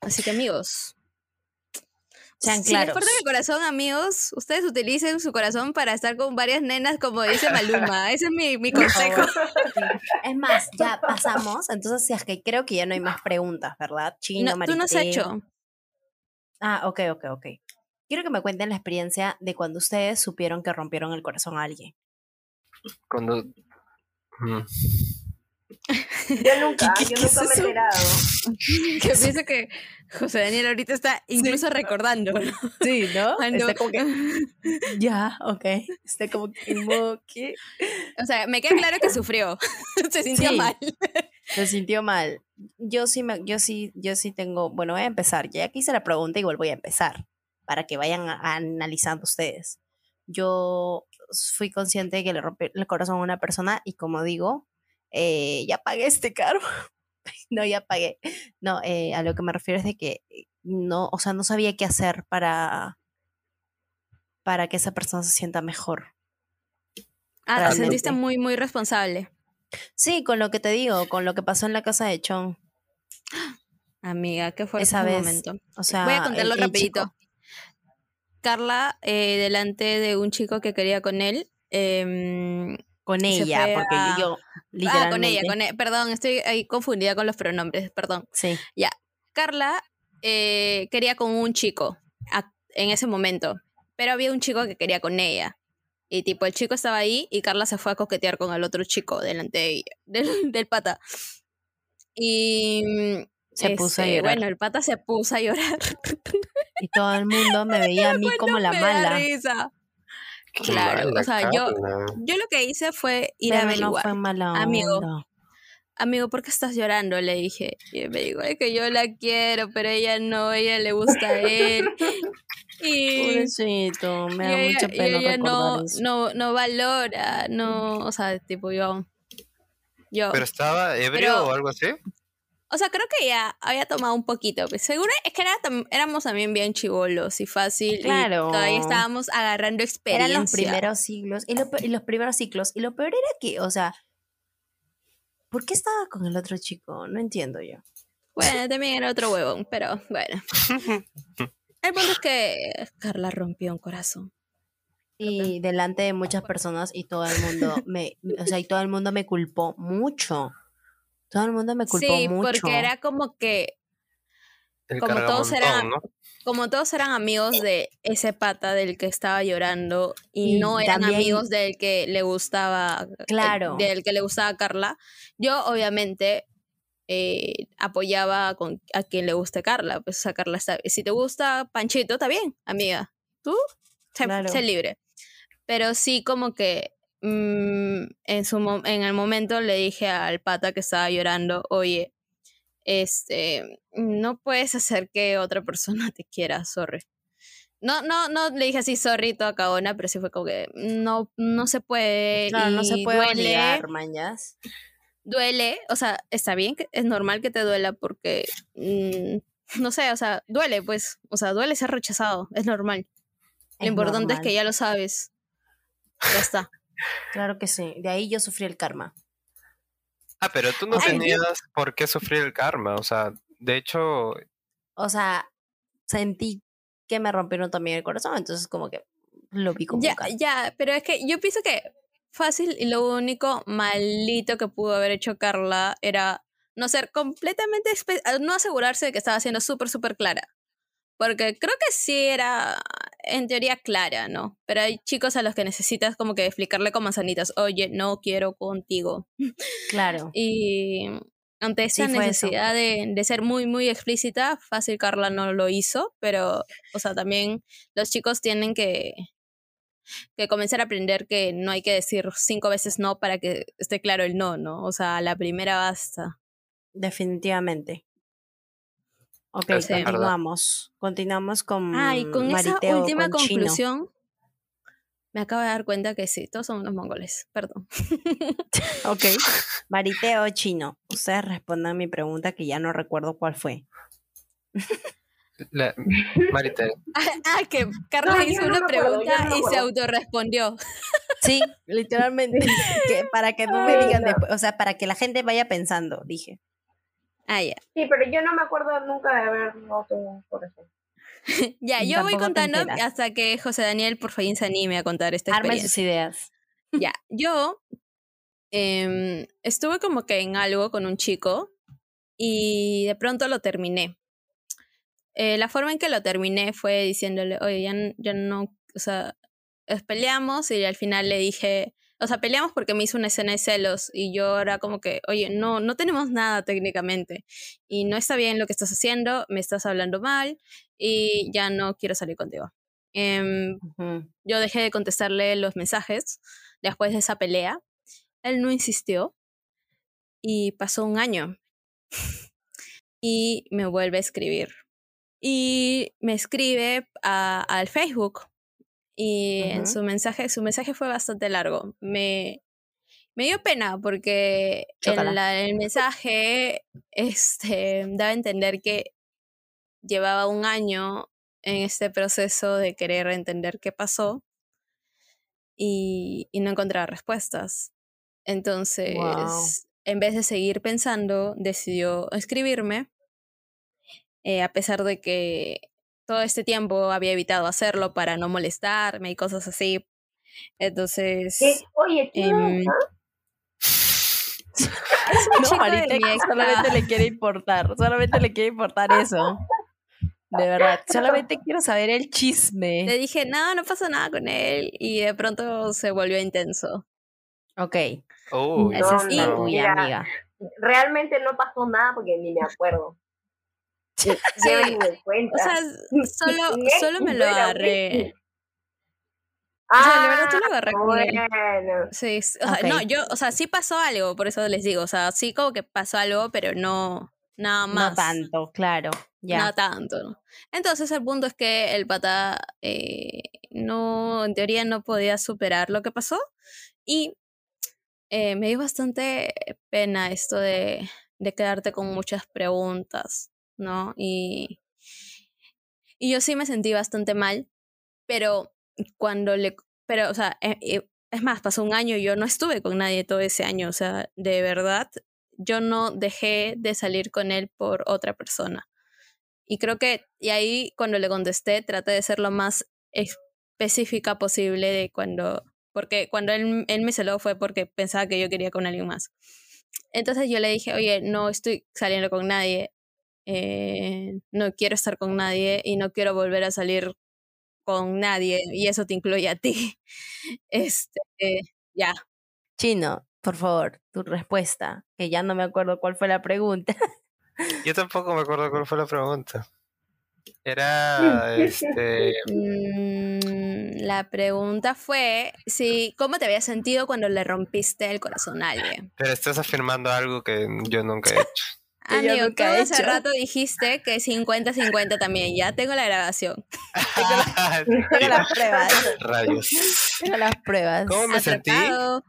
Así que amigos, sean si claros. les el corazón, amigos, ustedes utilicen su corazón para estar con varias nenas, como dice Maluma. Ese es mi, mi consejo. es más, ya pasamos. Entonces, si es que creo que ya no hay más preguntas, ¿verdad? Chino, no, Tú no has hecho. Ah, ok, ok, ok. Quiero que me cuenten la experiencia de cuando ustedes supieron que rompieron el corazón a alguien. Cuando... Mm. Yo nunca, yo nunca me he enterado. Que pienso que José Daniel ahorita está incluso recordando. Sí, ¿no? Está como que, ya, ok. Está como que, O sea, me queda claro que sufrió. Se sintió mal. Se sintió mal. Yo sí, me, yo sí, yo sí tengo, bueno, voy a empezar. Ya que hice la pregunta, igual voy a empezar para que vayan analizando ustedes. Yo fui consciente de que le rompí el corazón a una persona y como digo, eh, ya pagué este caro. no, ya pagué. No, eh, a lo que me refiero es de que eh, no, o sea, no sabía qué hacer para, para que esa persona se sienta mejor. Ah, te sentiste muy, muy responsable. Sí, con lo que te digo, con lo que pasó en la casa de Chon. Amiga, ¿qué fue ese momento? O sea, Voy a contarlo rapidito. Carla, delante de un chico que quería con él, eh, con ella, porque yo literalmente... Ah, con ella, con ella, perdón, estoy ahí confundida con los pronombres, perdón. Sí. Ya, Carla eh, quería con un chico en ese momento, pero había un chico que quería con ella. Y tipo, el chico estaba ahí y Carla se fue a coquetear con el otro chico delante de ella, del, pata. Y se puso a este, llorar. Bueno, el pata se puso a llorar. Y todo el mundo me veía a mí como la mala. Risa. Claro, o sea, yo, yo lo que hice fue ir a averiguar. amigo, amigo, ¿por qué estás llorando? Le dije. Y me dijo, es que yo la quiero, pero ella no, ella le gusta a él. Y, Pobrecito, me da mucha pena ella no, no, no valora, no, o sea, tipo yo. yo ¿Pero estaba ebrio o algo así? O sea, creo que ya había tomado un poquito. Pues, seguro es que era, éramos también bien chivolos y fácil. Claro. Y todavía estábamos agarrando experiencia. Eran los primeros siglos y, los primeros ciclos. Y lo peor era que, o sea, ¿por qué estaba con el otro chico? No entiendo yo. Bueno, también era otro huevón, pero bueno. el punto es que Carla rompió un corazón. Y delante de muchas personas y todo el mundo me, o sea, y todo el mundo me culpó mucho. Todo el mundo me culpó sí, mucho. Sí, porque era como que como todos eran como todos eran amigos de ese pata del que estaba llorando y, no eran amigos del que le gustaba claro. del que le gustaba a Carla. Yo obviamente eh, apoyaba con, a quien le guste Carla pues a Carla está si te gusta Panchito está bien amiga. Tú sé libre. Pero sí como que Mm, en, su, en el momento le dije al pata que estaba llorando, oye, este, no puedes hacer que otra persona te quiera, sorry. No, no, no le dije así, sorry, toda cabona, pero sí fue como que no, no se puede. Claro, no se puede duele, Duele, o sea, está bien, es normal que te duela porque, mm, no sé, o sea, duele, pues, o sea, duele ser rechazado, es normal. Lo importante es que ya lo sabes. Ya está. Claro que sí. De ahí yo sufrí el karma. Ah, pero tú no tenías por qué sufrir el karma. O sea, de hecho, O sea, sentí que me rompieron también el corazón, entonces como que lo vi como Ya, un ya, pero es que yo pienso que fácil y lo único malito que pudo haber hecho Carla era no ser completamente, no asegurarse de que estaba siendo súper, súper clara. Porque creo que sí era, en teoría, clara, ¿no? Pero hay chicos a los que necesitas como que explicarle con manzanitas, oye, no quiero contigo. Claro. Y ante esa Sí, necesidad de, de ser muy, muy explícita, fácil Carla no lo hizo, pero, o sea, también los chicos tienen que, que comenzar a aprender que no hay que decir cinco veces no para que esté claro el no, ¿no? O sea, la primera basta. Definitivamente. Ok. Es verdad. continuamos. Continuamos con Ah, y con esa Mariteo, última con Chino. conclusión, me acabo de dar cuenta que sí, todos son unos mongoles, perdón. Ok. Mariteo Chino. Ustedes respondan mi pregunta que ya no recuerdo cuál fue. la, Marita, ah, que Carla No, yo hizo no una acuerdo, pregunta no y se autorrespondió. Sí, literalmente. que para que no me digan después. O sea, para que la gente vaya pensando, dije. Ah, ya. Sí, pero yo no me acuerdo nunca de haber roto un corazón. Ya, yo voy contando hasta que José Daniel por fin se anime a contar esta Armen experiencia. sus ideas. Ya, yo em, estuve como que en algo con un chico y de pronto lo terminé. Eh, la forma en que lo terminé fue diciéndole, oye, ya, ya no, o sea, es- peleamos y al final le dije, o sea, peleamos porque me hizo una escena de celos y yo era como que, oye, no, no tenemos nada técnicamente y no está bien lo que estás haciendo, me estás hablando mal y ya no quiero salir contigo. Em, Ujú. yo dejé de contestarle los mensajes después de esa pelea. Él no insistió y pasó un año y me vuelve a escribir. Y me escribe a- al Facebook y en su mensaje, su mensaje fue bastante largo. Me, me dio pena porque en la- el mensaje este, daba a entender que llevaba un año en este proceso de querer entender qué pasó y, y no encontraba respuestas. Entonces, en vez de seguir pensando, decidió escribirme, eh, a pesar de que todo este tiempo había evitado hacerlo para no molestarme y cosas así. Entonces, ¿Qué? Oye, ¿qué em, es un No, Marita, mi ex, solamente le quiere importar. Solamente le quiere importar eso. De verdad. Solamente quiero saber el Le chisme. dije, no, no pasó nada con él y de pronto se volvió intenso. Ok. Uy, Esa es no, la no, tuya, mira. amiga. Realmente no pasó nada porque ni me acuerdo. Sí, o sea, solo, solo me lo agarré. O sea, de verdad Ah, tú lo agarré bueno. Sí, o sea, no, yo, o sea, sí pasó algo, por eso les digo, o sea, sí como que pasó algo, pero no, nada más. No tanto, claro. Ya. No tanto. ¿no? Entonces el punto es que el pata eh, no, en teoría no podía superar lo que pasó y eh, me dio bastante pena esto de, de quedarte con muchas preguntas, ¿no? Y, y yo sí me sentí bastante mal, pero cuando le, pero, o sea, eh, eh, es más, pasó un año y yo no estuve con nadie todo ese año, o sea, de verdad, yo no dejé de salir con él por otra persona. Y creo que, y ahí cuando le contesté, traté de ser lo más específica posible de cuando, porque cuando él, él me celó fue porque pensaba que yo quería con alguien más. Entonces yo le dije, oye, no estoy saliendo con nadie, eh, no quiero estar con nadie y no quiero volver a salir con nadie, y eso te incluye a ti. Este, eh, ya. Chino, por favor, tu respuesta, que ya no me acuerdo cuál fue la pregunta. yo tampoco me acuerdo cuál fue la pregunta. Era, este, Mm, la pregunta fue si cómo te habías sentido cuando le rompiste el corazón a alguien. pero estás afirmando algo que yo nunca he hecho. Que yo Amigo, he hace hecho. rato dijiste que 50-50 también. Ya tengo la grabación. Tengo las pruebas. Rayos. Tengo las pruebas. ¿Cómo me sentí? Atrapado.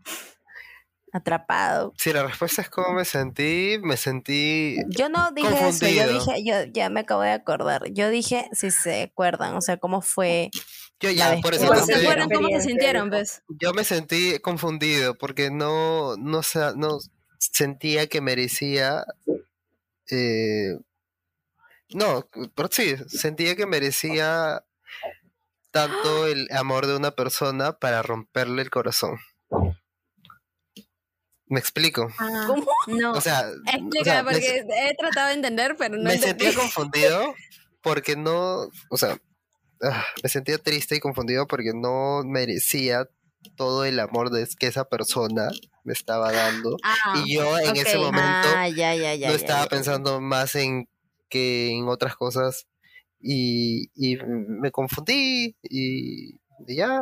Atrapado. Sí, la respuesta es cómo me sentí. Me sentí. Yo no dije eso, yo Confundido. dije, yo ya me acabo de acordar. Yo dije si se acuerdan, o sea, cómo fue. Yo La ya, por eso. ¿Se acuerdan cómo se sintieron, dijo. pues? Yo me sentí confundido porque no, no, no sentía que merecía eh, no, pero sí, sentía que merecía tanto el amor de una persona para romperle el corazón. ¿Me explico? Ah, ¿Cómo? No. O sea, o Explica, me, porque he tratado de entender, pero no me entendí. sentía confundido porque no, o sea, ah, me sentía triste y confundido porque no merecía todo el amor de, que esa persona me estaba dando. Ah, y yo en ese ok. momento Ah, ya, ya, ya. no estaba pensando más en que en otras cosas y, y me confundí y, y ya.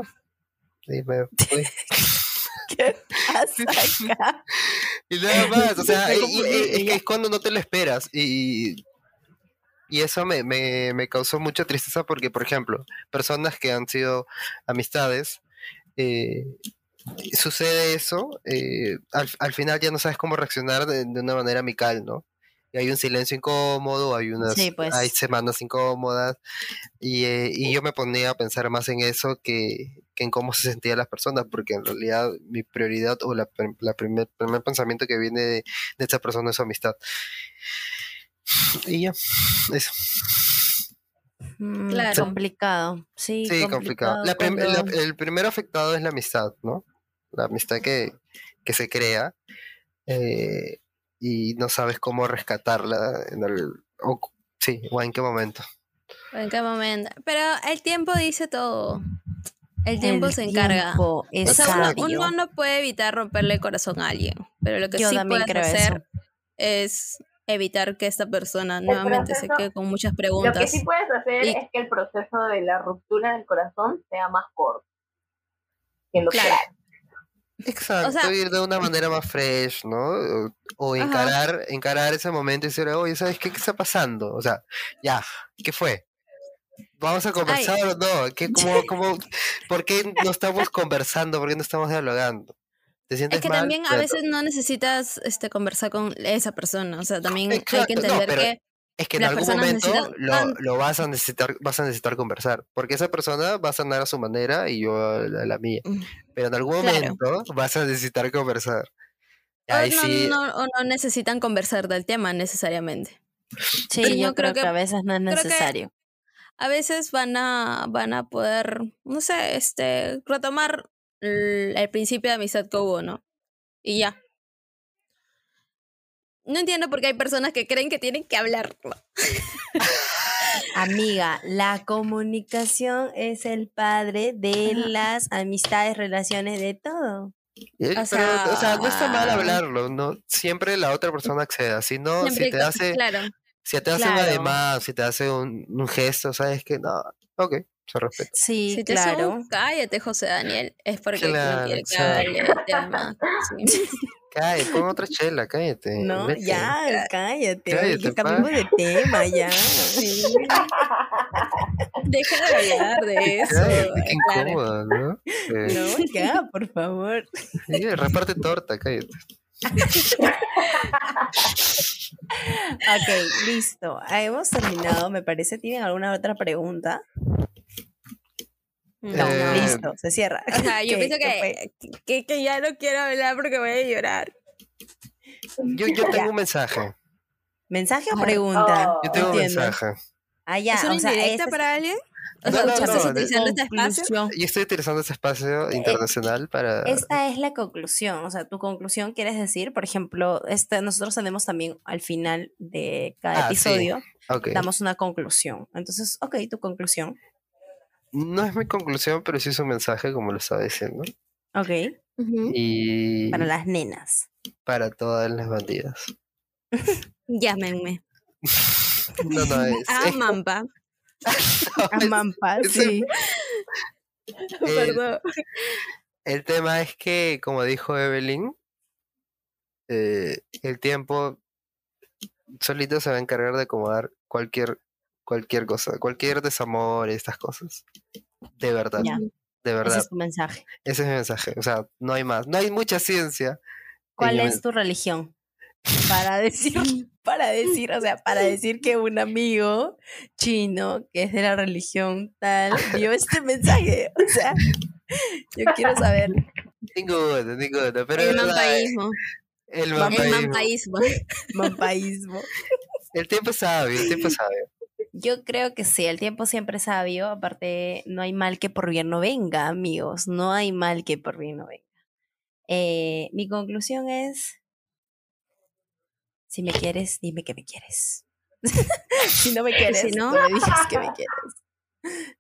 Y me fui. ¿Qué pasa acá? Y nada más, o sea, y- es que es cuando no te lo esperas. Y, y eso me, me, me causó mucha tristeza porque, por ejemplo, personas que han sido amistades, eh, sucede eso, eh, al, al final ya no sabes cómo reaccionar de, de una manera amical, ¿no? Y hay un silencio incómodo, hay unas Sí, pues. hay semanas incómodas y, eh, y yo me ponía a pensar más en eso que, que en cómo se sentían las personas, porque en realidad mi prioridad o la, la primer, primer pensamiento que viene de, de esta persona es su amistad. Y ya, eso. Mm, Claro. Complicado. Sí, Sí, complicado. La prim- cuando- la- el primer afectado es la amistad, ¿no? La amistad que, que se crea eh, y no sabes cómo rescatarla en el... o- sí, o en qué momento. ¿En qué momento? Pero el tiempo dice todo. El tiempo El se encarga. tiempo es O sea, uno, no puede evitar romperle el corazón a alguien, pero lo que Yo sí puedes creo hacer eso. es evitar que esta persona nuevamente se quede con muchas Lo que preguntas. sí puedes hacer Y- es que el proceso de la ruptura del corazón sea más corto. Siendo Claro. claro. Exacto, ir de una manera más fresh, ¿no? O, Ajá. encarar, encarar ese momento y decir, oye, ¿sabes qué, qué está pasando? O sea, ya, ¿qué fue? ¿Vamos a conversar o no? ¿Qué, cómo, cómo, ¿Por qué no estamos conversando? ¿Por qué no estamos dialogando? ¿Te sientes Es que mal? también a veces no necesitas este conversar con esa persona. O sea, también hay Exacto, que entender que Es que en algún momento necesitan lo, vas a necesitar, vas a necesitar conversar, porque esa persona va a sanar a su manera y yo a la, a la mía. Mm, Pero en algún Claro. momento vas a necesitar conversar. o Ahí no, sí, no, necesitan conversar del tema necesariamente. Sí, yo yo creo creo que, que- a veces no es necesario. A veces van a, van a poder, no sé, este, retomar el, el principio de amistad que hubo, ¿no? Y ya. No entiendo por qué hay personas que creen que tienen que hablarlo. Amiga, la comunicación es el padre de las amistades, relaciones, de todo. Eh, O pero, o sea, no está mal sea- hablarlo, no siempre la otra persona acceda, si no, Siempre si te hace, Claro. si te hace un ademán, si te hace un, un gesto, sabes que no, ok, se respeta. Sí, Si te claro. cállate, José Daniel, es porque Claro, no quiere que sí. hable. Sí. Cállate, pon otra chela, cállate. No, vete. ya, cállate. Cállate, que cambiemos de tema, ya. Sí. Deja de hablar de eso. Cállate, qué claro. incómodo, ¿no? Eh, No, ya, por favor. sí, reparte torta, cállate. Ok, listo. Hemos terminado, me parece. ¿Tienen alguna otra pregunta? No, Eh, listo, se cierra. O sea, yo ¿Qué- pienso que, que, que ya no quiero hablar porque voy a llorar. Yo, yo Ya. tengo un mensaje, ¿Mensaje o Ajá. pregunta? Oh. yo tengo un mensaje. Ah, ya, ¿Es una o sea, indirecta es para alguien? O No, sea, no, ¿tú estás no, de- utilizando este espacio? Yo estoy utilizando este espacio internacional para... Esta es la conclusión, o sea, tu conclusión quieres decir, por ejemplo, este, nosotros tenemos también al final de cada Ah, sí. episodio, Ok. damos una conclusión. Entonces, ok, tu conclusión. No es mi conclusión, pero sí es un mensaje, como lo estaba diciendo. Ok. Y para las nenas. para todas las bandidas. Llámenme. No, no, es, Ah, es- Mampa. Amampa, es- sí. el, Perdón. el tema es que, como dijo Evelyn, eh, el tiempo solito se va a encargar de acomodar cualquier cualquier cosa, cualquier desamor estas cosas. De verdad, de ese verdad. es tu mensaje. Ese es mi mensaje. O sea, no hay más. No hay mucha ciencia. ¿Cuál el- es tu religión? Para decir, para decir, o sea, para decir que un amigo chino que es de la religión tal dio este mensaje. O sea, yo quiero saber. Ninguno, ninguno. Pero El mampaísmo. el Mam- El mampaísmo. mampaísmo. Mampaísmo. El tiempo sabio, el tiempo sabio. Yo creo que sí, el tiempo siempre es sabio. Aparte, no hay mal que por bien no venga, amigos. No hay mal que por bien no venga. Eh, mi conclusión es, si me quieres, dime que me quieres. si no me quieres, Si no- no me digas que me quieres.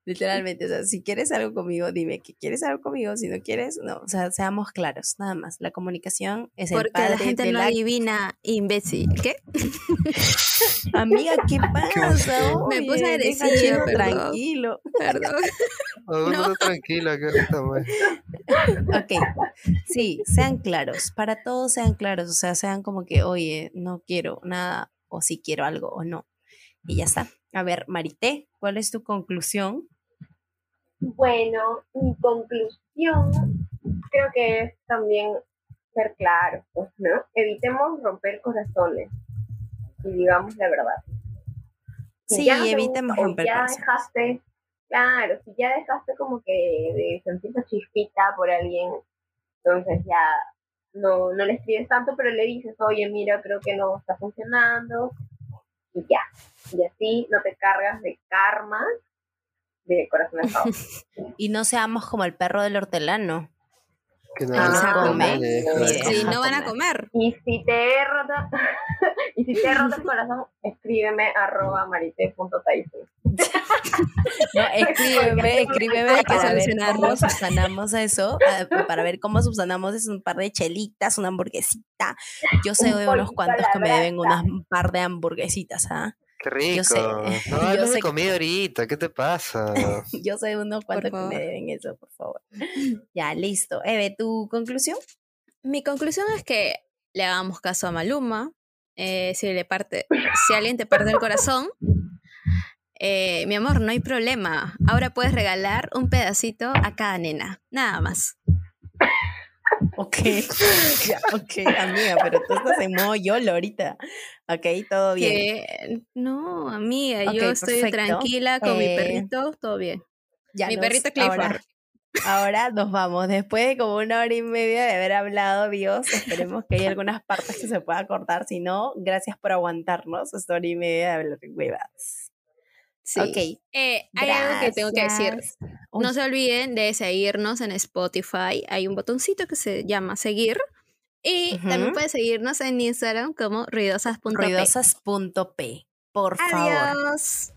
Literalmente, o sea, si quieres algo conmigo, dime que quieres algo conmigo. Si no quieres, no. O sea, seamos claros, nada más. La comunicación es el Porque padre la gente de no la adivina, imbécil. ¿Qué? Amiga, ¿qué pasa? Me puse agresiva, chino perdón. tranquilo. Perdón. No. no, tranquila, que. Ok, sí, sean claros, para todos sean claros, o sea, sean como que, oye, no quiero nada, o si quiero algo o no. Y ya está. A ver, Marité, ¿cuál es tu conclusión? Bueno, mi conclusión creo que es también ser claros, pues, ¿no? Evitemos romper corazones y digamos la verdad. Si Sí, no te evitemos o romper ya corazones. dejaste, claro, si ya dejaste como que de sentir esa chispita por alguien, entonces ya no, no le escribes tanto, pero le dices, oye, mira, creo que no está funcionando, y ya. Y así no te cargas de karma de corazones rotos. Y no seamos como el perro del hortelano. Que no, Ah, no no come, come. deja. Ni Si idea. no van a comer. comer. Y si te he roto, y si te he roto el corazón, escríbeme arroba marite.tyson. No, escríbeme, escríbeme Hay que solucionarlo. subsanamos eso, ah, para ver cómo subsanamos eso, un par de chelitas, una hamburguesita. Yo sé de unos a cuantos que me deben unas un par de hamburguesitas, ¿ah? Qué rico. Yo sé, No, yo no sé que- comí ahorita, ¿qué te pasa? Yo sé de unos cuantos que me deben eso, por favor. Ya, listo. Eve, ¿tu conclusión? Mi conclusión es que le hagamos caso a Maluma. eh, si le parte, si alguien te parte el corazón, eh, mi amor, no hay problema. Ahora puedes regalar un pedacito a cada nena, nada más. Ok, ya, ok, amiga, pero tú estás en modo YOLO ahorita. Ok, todo bien. Que no, amiga, Ok, yo estoy perfecto. tranquila con mi Eh, perrito, todo bien. Ya mi nos- perrito Clifford. Ahora, ahora nos vamos. Después de como una hora y media de haber hablado, Dios, esperemos que haya algunas partes que se pueda cortar. Si no, gracias por aguantarnos esta hora y media de hablar huevas. Sí. Ok. Eh, hay algo que tengo que decir. Uy, No se olviden de seguirnos en Spotify. Hay un botoncito que se llama seguir. Y también Ujú. pueden seguirnos en Instagram como ruidosas.p. ruidosas.p. Por favor. Adiós.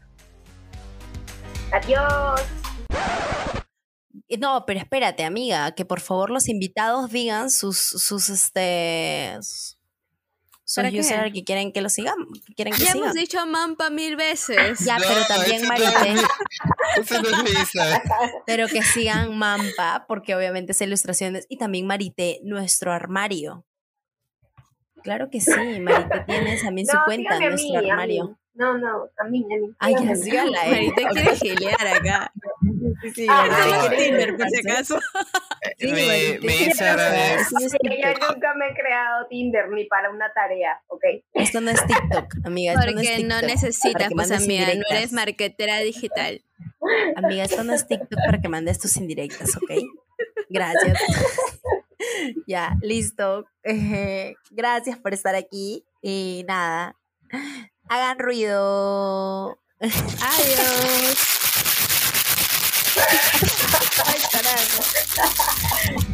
Adiós. No, pero espérate, amiga, que por favor los invitados digan sus, sus, este, sus ¿Para qué? users que quieren que lo sigamos, que quieren que Ya sigan. hemos dicho Mampa mil veces. Ya, No, pero también ese no no pero que sigan Mampa, porque obviamente es ilustraciones, y también Marité, nuestro armario. Claro que sí, Marité tiene también su cuenta, nuestro mí, a armario. No, no, a mí, a mí. Ay, ya, síganme a eh. Marita quiere gilear acá. Sí, sí, Ah, no, Tinder, por si acaso. Sí, no es Sí, yo TikTok. nunca me he creado Tinder ni para una tarea, ¿ok? Esto no es TikTok, amiga. Esto no es Porque no TikTok, necesitas, pues amiga, no eres marquetera digital. Amiga, esto no es TikTok para que mandes tus indirectas, ¿ok? Gracias. ya, listo. Eh, gracias por estar aquí. Y nada, hagan ruido. Adiós. Ay, carajo.